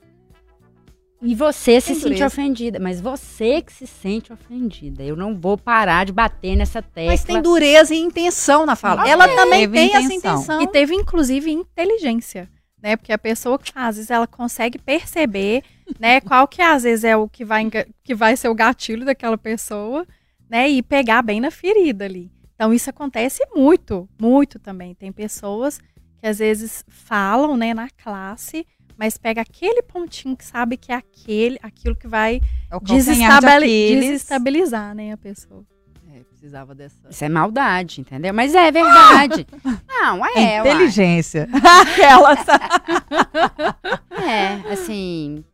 E você se sente ofendida, mas você que se sente ofendida. Eu não vou parar de bater nessa tecla. Mas tem dureza e intenção na fala. Ela Ok. também Teve tem essa intenção. intenção. E teve, inclusive, inteligência, né? Porque a pessoa que faz isso, ela consegue perceber, né? Qual que às vezes é o que vai, que vai ser o gatilho daquela pessoa, né? E pegar bem na ferida ali. Então, isso acontece muito, muito também. Tem pessoas que às vezes falam, né, na classe, mas pega aquele pontinho que sabe que é aquele, aquilo que vai É o calcanhar de desestabili- Aquiles. desestabilizar, né, a pessoa. É, precisava dessa. Isso é maldade, entendeu? Mas é verdade. não, é. É inteligência. Aquela, sabe? É, assim,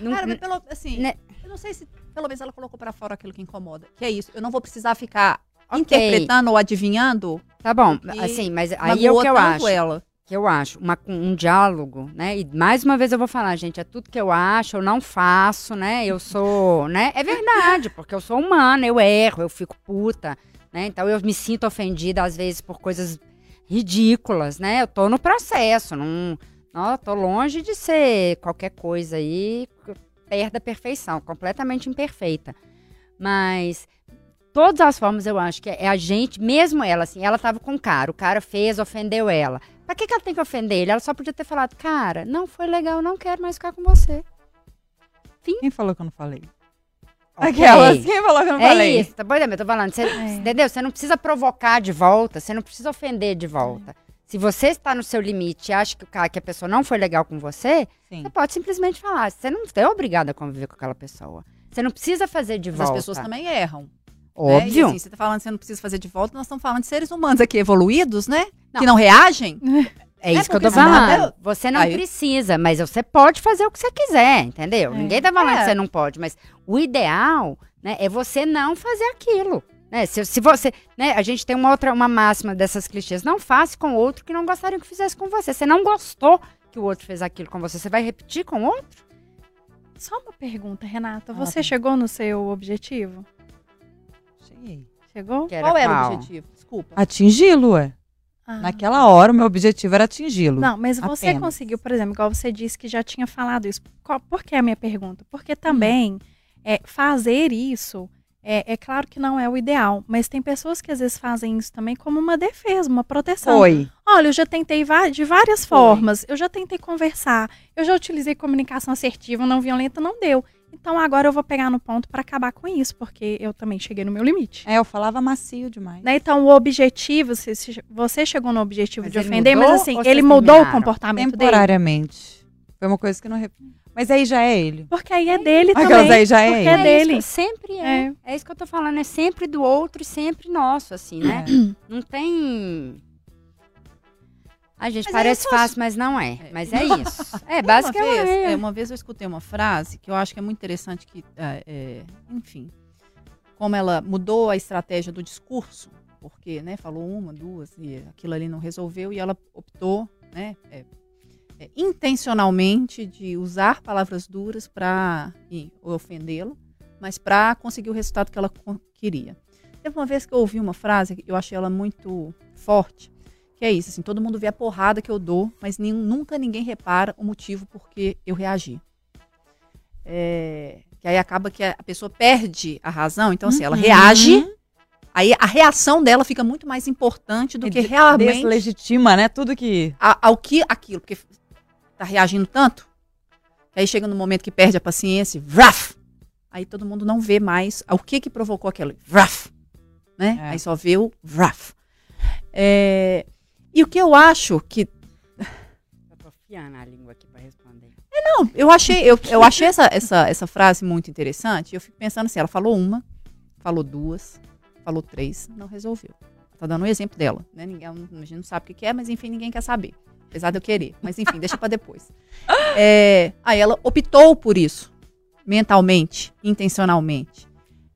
não- Cara, mas pelo, assim, Né? eu não sei se pelo menos ela colocou pra fora aquilo que incomoda. Que é isso. Eu não vou precisar ficar Ok. interpretando ou adivinhando Tá bom, assim, mas aí é o que eu acho. ela. Que eu acho, uma- um diálogo, né? E mais uma vez eu vou falar, gente, é tudo que eu acho, eu não faço, né? Eu sou, né? É verdade, porque eu sou humana, eu erro, eu fico puta, né? Então eu me sinto ofendida às vezes por coisas ridículas, né? Eu tô no processo, não, não tô longe de ser qualquer coisa aí perto da perfeição, completamente imperfeita. Mas todas as formas eu acho que é a gente, mesmo ela, assim, ela tava com o cara, o cara fez, ofendeu ela. Pra que, que ela tem que ofender ele? Ela só podia ter falado, cara, não foi legal, não quero mais ficar com você. Quem falou que eu não falei? Aquelas, quem falou que eu não É falei? isso, tá bom? Eu tô falando, você, É. entendeu? Você não precisa provocar de volta, você não precisa ofender de volta. Se você está no seu limite e acha que, o cara, que a pessoa não foi legal com você, Sim. você pode simplesmente falar. Você não é obrigada a conviver com aquela pessoa. Você não precisa fazer de Mas volta. as pessoas também erram. Né? E, Óbvio. assim, você tá falando que você não precisa fazer de volta, nós estamos falando de seres humanos aqui evoluídos, né? Não. Que não reagem. É isso que eu tô falando. eu- Você não Aí- precisa, mas você pode fazer o que você quiser, entendeu? É. Ninguém tá falando É. que você não pode, mas o ideal, né, é você não fazer aquilo. Né? Se, se você, né, a gente tem uma outra, uma máxima dessas clichês, não faça com outro que não gostaria que fizesse com você. Você não gostou que o outro fez aquilo com você, você vai repetir com o outro? Só uma pergunta, Renata. Ah, Você tá. chegou no seu objetivo? Cheguei. Chegou? Que Qual era qual? o objetivo? Desculpa. Atingi-lo, ué. Ah. Naquela hora, o meu objetivo era atingi-lo. Não, mas você Apenas. conseguiu, por exemplo, igual você disse que já tinha falado isso. Qual- por que a minha pergunta? Porque também é, fazer isso, é, é claro que não é o ideal, mas tem pessoas que às vezes fazem isso também como uma defesa, uma proteção. Foi. Olha, eu já tentei de várias Foi. formas, eu já tentei conversar, eu já utilizei comunicação assertiva, não violenta, não deu. Então agora eu vou pegar no ponto para acabar com isso, porque eu também cheguei no meu limite. É, eu falava macio demais. Né? Então, o objetivo, se- se você chegou no objetivo Mas de ofender, mudou mas assim, ele mudou o comportamento dele. Temporariamente. Foi uma coisa que não. rep- Mas aí já é ele. Porque aí é dele Aquelas também. aí já é porque ele. é dele. que sempre é. É. é. isso que eu tô falando, é sempre do outro e sempre nosso, assim, né? É. Não tem. Ai, gente, Mas parece é fácil, mas não é. É. Mas é isso. É, Uma basicamente. vez, é. é, uma vez eu escutei uma frase que eu acho que é muito interessante que, é, é, enfim, como ela mudou a estratégia do discurso, porque, né, falou uma, duas e aquilo ali não resolveu e ela optou, né, é, é, intencionalmente de usar palavras duras para ofendê-lo, mas para conseguir o resultado que ela queria. Teve uma vez que eu ouvi uma frase que eu achei ela muito forte, que é isso, assim, todo mundo vê a porrada que eu dou, mas nenhum- nunca ninguém repara o motivo por que eu reagi. É, que aí acaba que a pessoa perde a razão, então assim, ela Uhum. reage, aí a reação dela fica muito mais importante do E que realmente Deslegitima, né? Tudo que. a- ao que aquilo, porque tá reagindo tanto, que aí chega no momento que perde a paciência, vraf, aí todo mundo não vê mais o que que provocou aquilo, vraf, né? É. Aí só vê o vraf. É, e o que eu acho que Eu tô fiando a língua aqui pra responder. Não, eu achei, eu, eu achei essa, essa, essa frase muito interessante. Eu fico pensando assim, ela falou uma, falou duas, falou três, não resolveu. Tá dando um exemplo dela, né? Ninguém, a gente não sabe o que é, mas enfim, ninguém quer saber. Apesar de eu querer. Mas enfim, deixa pra depois. É, aí ela optou por isso, mentalmente, intencionalmente.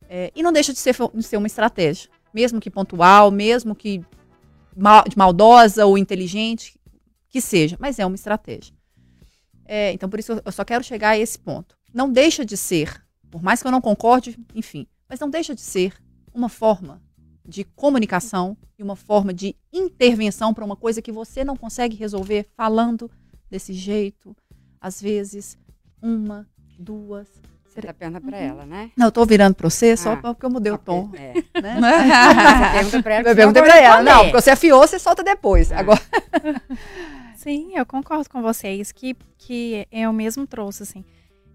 É, e não deixa de ser, de ser uma estratégia. Mesmo que pontual, mesmo que mal- maldosa ou inteligente, que seja. Mas é uma estratégia. É, então, por isso, eu só quero chegar a esse ponto. Não deixa de ser, por mais que eu não concorde, enfim, mas não deixa de ser uma forma de comunicação e uma forma de intervenção para uma coisa que você não consegue resolver falando desse jeito, às vezes, uma, duas. Você tá perguntando pra ela, né? Não, eu tô virando para você só Ah. porque eu mudei o tom. É. Né? Você pergunta pra ela. Eu perguntei pra ela. Não, porque você afiou, você solta depois. Ah. Agora, Sim, eu concordo com vocês que, que eu mesmo trouxe, assim.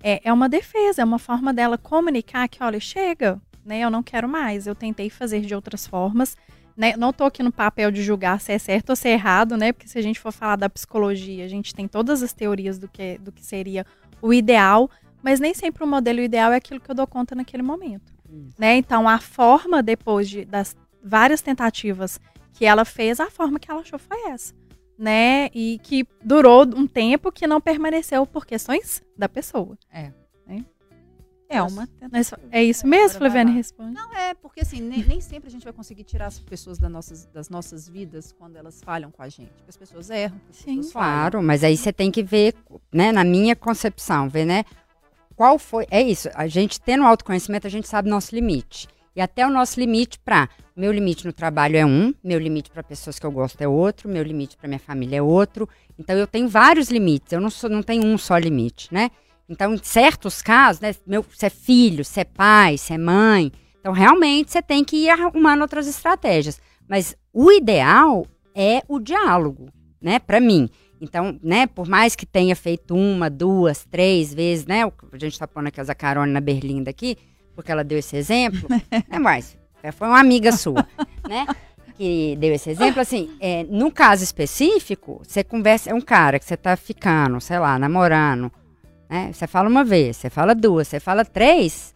É, é uma defesa, é uma forma dela comunicar que, olha, chega, né? Eu não quero mais. Eu tentei fazer de outras formas. Né? Não tô aqui no papel de julgar se é certo ou se é errado, né? Porque se a gente for falar da psicologia, a gente tem todas as teorias do que, do que seria o ideal, mas nem sempre o modelo ideal é aquilo que eu dou conta naquele momento. Isso. Né? Então, a forma, depois de, das várias tentativas que ela fez, a forma que ela achou foi essa. né? E que durou um tempo que não permaneceu por questões da pessoa. É uma Mas é isso mesmo, Flaviane responde. Não, é, porque assim, nem, nem sempre a gente vai conseguir tirar as pessoas das nossas, das nossas vidas quando elas falham com a gente. Porque as pessoas erram, as Sim, pessoas. Claro, mas aí você tem que ver, né, na minha concepção, ver, né, qual foi, é isso, a gente tendo autoconhecimento, a gente sabe nosso limite. E até o nosso limite para, meu limite no trabalho é um, meu limite para pessoas que eu gosto é outro, meu limite para minha família é outro. Então eu tenho vários limites, eu não sou, não tenho um só limite, né? Então, em certos casos, né, meu, você é filho, você é pai, você é mãe, então realmente você tem que ir arrumando outras estratégias. Mas o ideal é o diálogo, né, para mim. Então, né, por mais que tenha feito uma, duas, três vezes, né, a gente tá pondo aqui a Zacarone na Berlinda aqui, porque ela deu esse exemplo, né, mas foi uma amiga sua, né, que deu esse exemplo, assim, é, no caso específico, você conversa, é um cara que você tá ficando, sei lá, namorando, né, você fala uma vez, você fala duas, você fala três,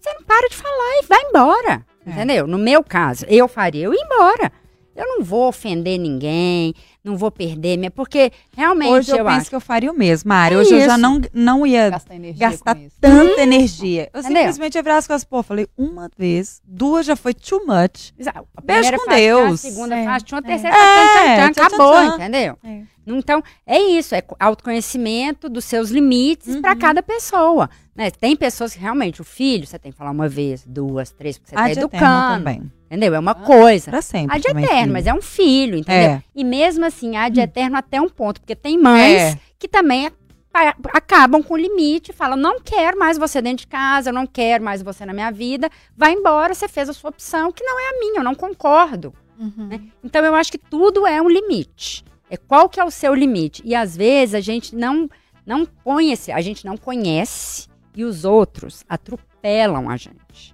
você não para de falar e vai embora, É. entendeu? No meu caso, eu faria, eu ir embora. Eu não vou ofender ninguém, não vou perder minha. Porque realmente Hoje eu, eu, penso acho. que eu faria o mesmo, Mari. É Hoje eu já isso. não, não ia Gastar energia gastar com isso. tanta energia. Eu Entendeu? simplesmente ia virar as coisas, pô, falei uma vez, duas já foi too much. Exato. A Beijo com fase, tinha uma Deus. segunda É, fase, tinha uma é. terceira É, fase, tchan, tchan, tchan, acabou, tchan, tchan. entendeu? É. Então, é isso, é co- autoconhecimento dos seus limites Uhum. para cada pessoa. Né? Tem pessoas que realmente, o filho, você tem que falar uma vez, duas, três, porque você está educando. também. Entendeu? É uma coisa. Pra sempre. Ad também, eterno, filho. mas é um filho, entendeu? É. E mesmo assim, ad eterno até um ponto, porque tem mães É. que também acabam com o limite, falam, não quero mais você dentro de casa, eu não quero mais você na minha vida, vai embora, você fez a sua opção, que não é a minha, eu não concordo. Uhum. Né? Então eu acho que tudo é um limite. É qual que é o seu limite? E às vezes a gente não não esse, a gente não conhece e os outros atropelam a gente.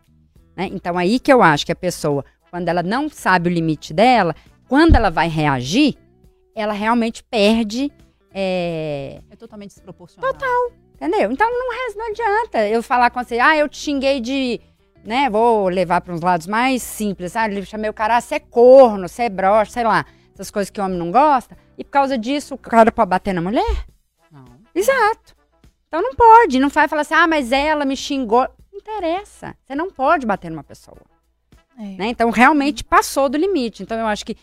Né? Então aí que eu acho que a pessoa, quando ela não sabe o limite dela, quando ela vai reagir, ela realmente perde. é, É totalmente desproporcional. Entendeu? Então não, não adianta eu falar com você, ah, eu te xinguei de. Né, vou levar para uns lados mais simples. Ah, eu chamei o cara, ah, você é corno, você é broxa, sei lá. Essas coisas que o homem não gosta. E por causa disso, o cara pode bater na mulher? Não. Exato. Então não pode. Não vai falar assim, ah, mas ela me xingou. Interessa. Você não pode bater numa pessoa. É. né? Então realmente passou do limite. Então eu acho que,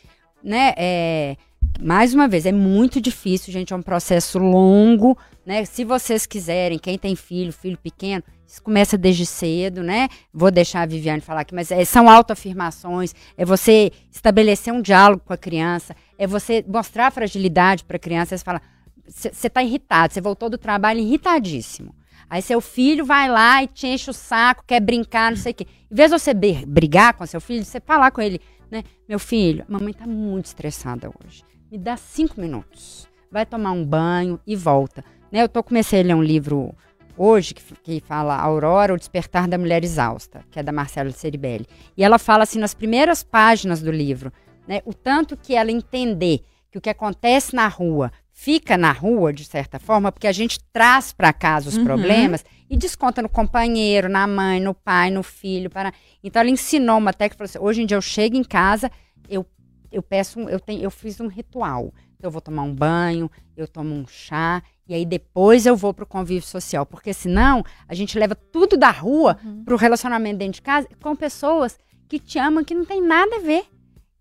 né, é, mais uma vez, é muito difícil, gente, é um processo longo, né? Se vocês quiserem, quem tem filho, filho pequeno, isso começa desde cedo, né? Vou deixar a Viviane falar aqui, mas é, são autoafirmações, é você estabelecer um diálogo com a criança, é você mostrar fragilidade para a criança, você fala, você tá irritado, você voltou do trabalho irritadíssimo. Aí seu filho vai lá e te enche o saco, quer brincar, não sei o quê. Em vez de você brigar com seu filho, você falar com ele, né? Meu filho, a mamãe tá muito estressada hoje. Me dá cinco minutos. Vai tomar um banho e volta. Né? Eu tô, comecei a ler um livro hoje que, que fala Aurora, o Despertar da Mulher Exausta, que é da Marcela Ceribelli. E ela fala assim nas primeiras páginas do livro, né? O tanto que ela entender que o que acontece na rua fica na rua, de certa forma, porque a gente traz para casa os Uhum. problemas e desconta no companheiro, na mãe, no pai, no filho. Para... Então ela ensinou uma técnica, falou assim, hoje em dia eu chego em casa, eu, eu peço, um, eu, tenho, eu fiz um ritual. Então eu vou tomar um banho, eu tomo um chá, e aí depois eu vou pro convívio social. Porque senão a gente leva tudo da rua Uhum. pro relacionamento dentro de casa com pessoas que te amam, que não tem nada a ver.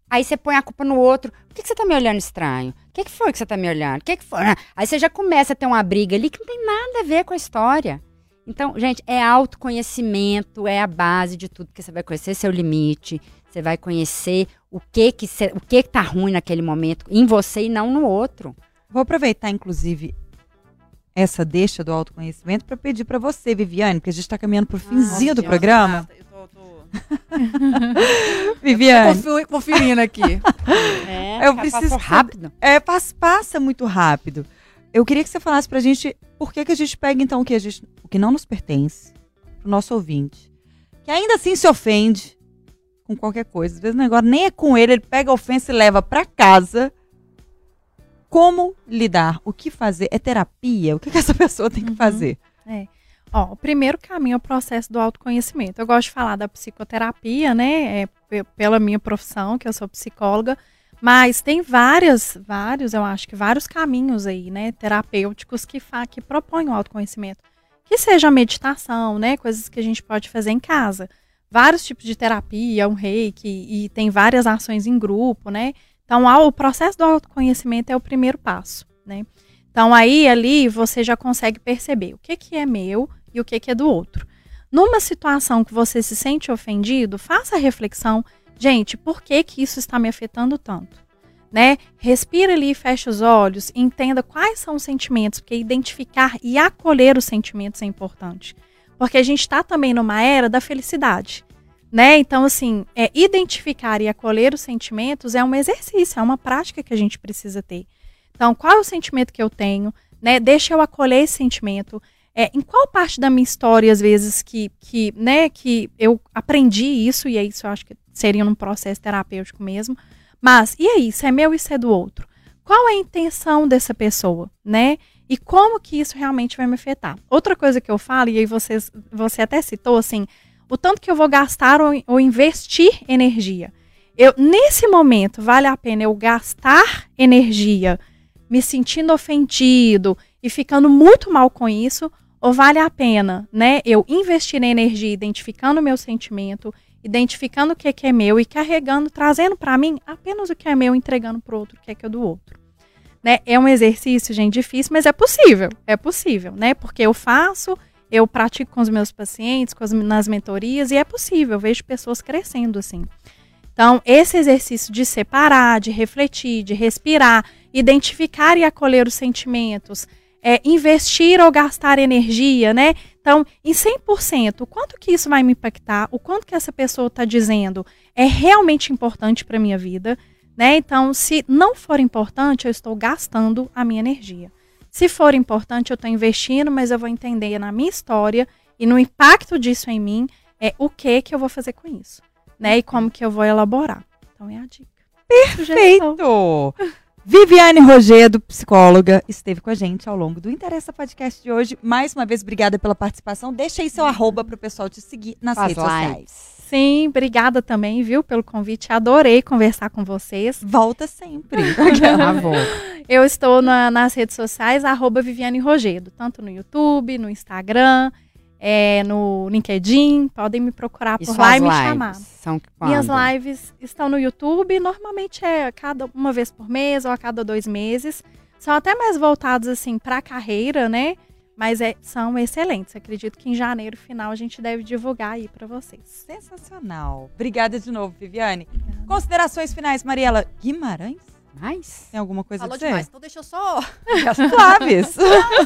Aí você põe a culpa no outro. Por que, que você tá me olhando estranho? O que, que foi que você tá me olhando? O que, que foi? Ah, Aí você já começa a ter uma briga ali que não tem nada a ver com a história. Então, gente, é autoconhecimento, é a base de tudo, porque você vai conhecer seu limite, você vai conhecer o que que, cê- o que que tá ruim naquele momento em você e não no outro. Vou aproveitar, inclusive, essa deixa do autoconhecimento para pedir para você, Viviane, porque a gente está caminhando pro finzinho do programa. Eu tô, tô Viviane, confi- conferindo aqui. É, Eu preciso passou rápido. é, pas- passa muito rápido. Eu queria que você falasse pra gente por que, que a gente pega, então, o que, a gente, o que não nos pertence, pro nosso ouvinte, que ainda assim se ofende com qualquer coisa. Às vezes o negócio nem é com ele, ele pega a ofensa e leva pra casa. Como lidar? O que fazer? É terapia? O que, que essa pessoa tem que Uhum. fazer? Ó, o primeiro caminho é o processo do autoconhecimento. Eu gosto de falar da psicoterapia, né? É, pe- pela minha profissão, que eu sou psicóloga, Mas tem várias, vários, eu acho que vários caminhos aí, né, terapêuticos que, fa que propõem o autoconhecimento. Que seja meditação, né, coisas que a gente pode fazer em casa. Vários tipos de terapia, um reiki, e tem várias ações em grupo, né. Então, o processo do autoconhecimento é o primeiro passo, né. Então, aí, ali, você já consegue perceber o que, que é meu e o que, que é do outro. Numa situação que você se sente ofendido, faça a reflexão Gente, por que que isso está me afetando tanto? Né? Respira ali, fecha os olhos, entenda quais são os sentimentos, porque identificar e acolher os sentimentos é importante. Porque a gente está também numa era da felicidade. Né? Então, assim, é, identificar e acolher os sentimentos é um exercício, é uma prática que a gente precisa ter. Então, qual é o sentimento que eu tenho? Né? Deixa eu acolher esse sentimento. É, em qual parte da minha história, às vezes, que, que, né, que eu aprendi isso, e é isso eu acho que seria num processo terapêutico mesmo. Mas, e aí, isso é meu e isso é do outro? Qual é a intenção dessa pessoa, né? E como que isso realmente vai me afetar? Outra coisa que eu falo, e aí vocês, você até citou, assim, o tanto que eu vou gastar ou, ou investir energia. Eu, nesse momento, vale a pena eu gastar energia me sentindo ofendido e ficando muito mal com isso, ou vale a pena, né, eu investir energia identificando o meu sentimento, identificando o que é, que é meu e carregando, trazendo para mim apenas o que é meu, entregando para o outro o que é, que é do outro. Né? É um exercício, gente, difícil, mas é possível. É possível, né? Porque eu faço, eu pratico com os meus pacientes, com as, nas mentorias, e é possível. Eu vejo pessoas crescendo assim. Então, esse exercício de separar, de refletir, de respirar, identificar e acolher os sentimentos, é, investir ou gastar energia, né? Então, em 100%, o quanto que isso vai me impactar, o quanto que essa pessoa está dizendo é realmente importante para minha vida, né? Então, se não for importante, eu estou gastando a minha energia. Se for importante, eu estou investindo, mas eu vou entender na minha história e no impacto disso em mim, é o que que eu vou fazer com isso, né? E como que eu vou elaborar. Então, é a dica. Perfeito! Viviane Rogedo, psicóloga, esteve com a gente ao longo do Interessa Podcast de hoje. Mais uma vez, obrigada pela participação. Deixa aí seu arroba para o pessoal te seguir nas Faz redes lives. sociais. Sim, obrigada também, viu, pelo convite. Adorei conversar com vocês. Volta sempre. Eu estou na- nas redes sociais, arroba Viviane Rogedo, tanto no YouTube, no Instagram, é, no LinkedIn. Podem me procurar E por lá e me lives chamar. São quando? Minhas lives estão no YouTube, normalmente é cada uma vez por mês ou a cada dois meses. São até mais voltados assim para a carreira, né? Mas é- são excelentes. Acredito que em janeiro final a gente deve divulgar aí para vocês. Sensacional. Obrigada de novo, Viviane. Considerações finais, Mariela Guimarães? Mas... Tem alguma coisa Falou a dizer? demais, então deixa eu só. Suaves.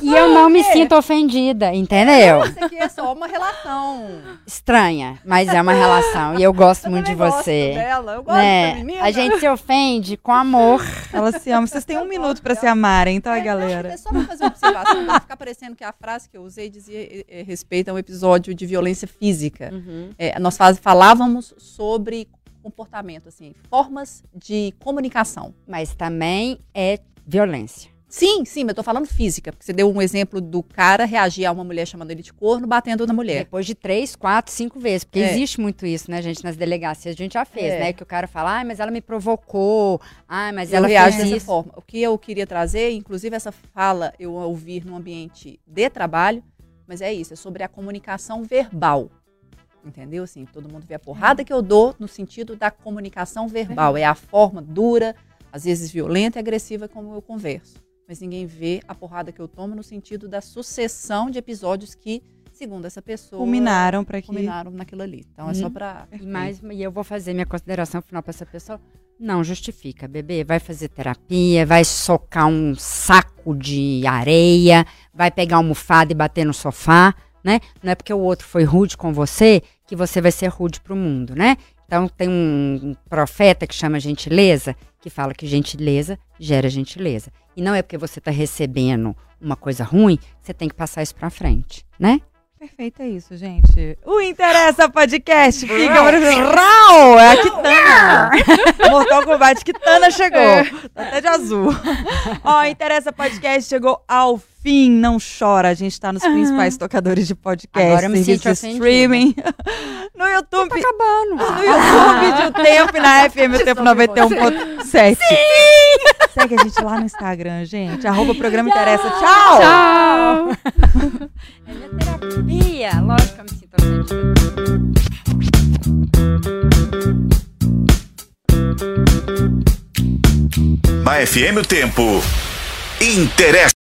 E eu não me sinto ofendida, entendeu? Isso aqui é só uma relação. Estranha, mas é uma relação. E eu gosto Eu muito de você. Dela. Eu gosto Né? da menina. A gente se ofende com amor. Ela se ama. Vocês têm um minuto para se amarem, tá, É, galera? É só pra fazer uma observação, pra ficar parecendo que a frase que eu usei dizia respeito a um episódio de violência física. É, nós falávamos sobre comportamento, assim, formas de comunicação. Mas também é violência. Sim, sim, mas eu tô falando física, porque você deu um exemplo do cara reagir a uma mulher chamando ele de corno, batendo na mulher. Depois de três, quatro, cinco vezes. Porque É. existe muito isso, né, gente? Nas delegacias a gente já fez, É. né? Que o cara fala, ai, mas ela me provocou. Ai, mas eu ela reajo fez dessa isso. forma. O que eu queria trazer, inclusive essa fala eu ouvir num ambiente de trabalho, mas é isso, é sobre a comunicação verbal. Entendeu? Assim, todo mundo vê a porrada que eu dou no sentido da comunicação verbal. É a forma dura, às vezes violenta e agressiva como eu converso. Mas ninguém vê a porrada que eu tomo no sentido da sucessão de episódios que, segundo essa pessoa, Culminaram para que. culminaram naquilo ali. Então é só Hum. pra. E, mais, e eu vou fazer minha consideração final para essa pessoa. Não justifica, bebê. Vai fazer terapia, vai socar um saco de areia, vai pegar almofada e bater no sofá, né? Não é porque o outro foi rude com você que você vai ser rude pro mundo, né? Então tem um, profeta que chama gentileza, que fala que gentileza gera gentileza. E não é porque você está recebendo uma coisa ruim, que você tem que passar isso para frente, né? Perfeito, é isso, gente. O Interessa Podcast fica para Rau! É a Kitana. Mortal Kombat, Kitana chegou. Tá até de azul. Ó, Interessa Podcast chegou ao fim. Não chora, a gente tá nos principais tocadores de podcast, Agora me sinto de streaming. No YouTube, Tá acabando. no YouTube de O Tempo e na FM O Tempo 91.7. Sim! Segue a gente lá no Instagram, gente. Arroba Programa Interessa. Tchau! Tchau! É minha terapia. Lógico que eu me sinto ofendida. Na FM o tempo. Interessa.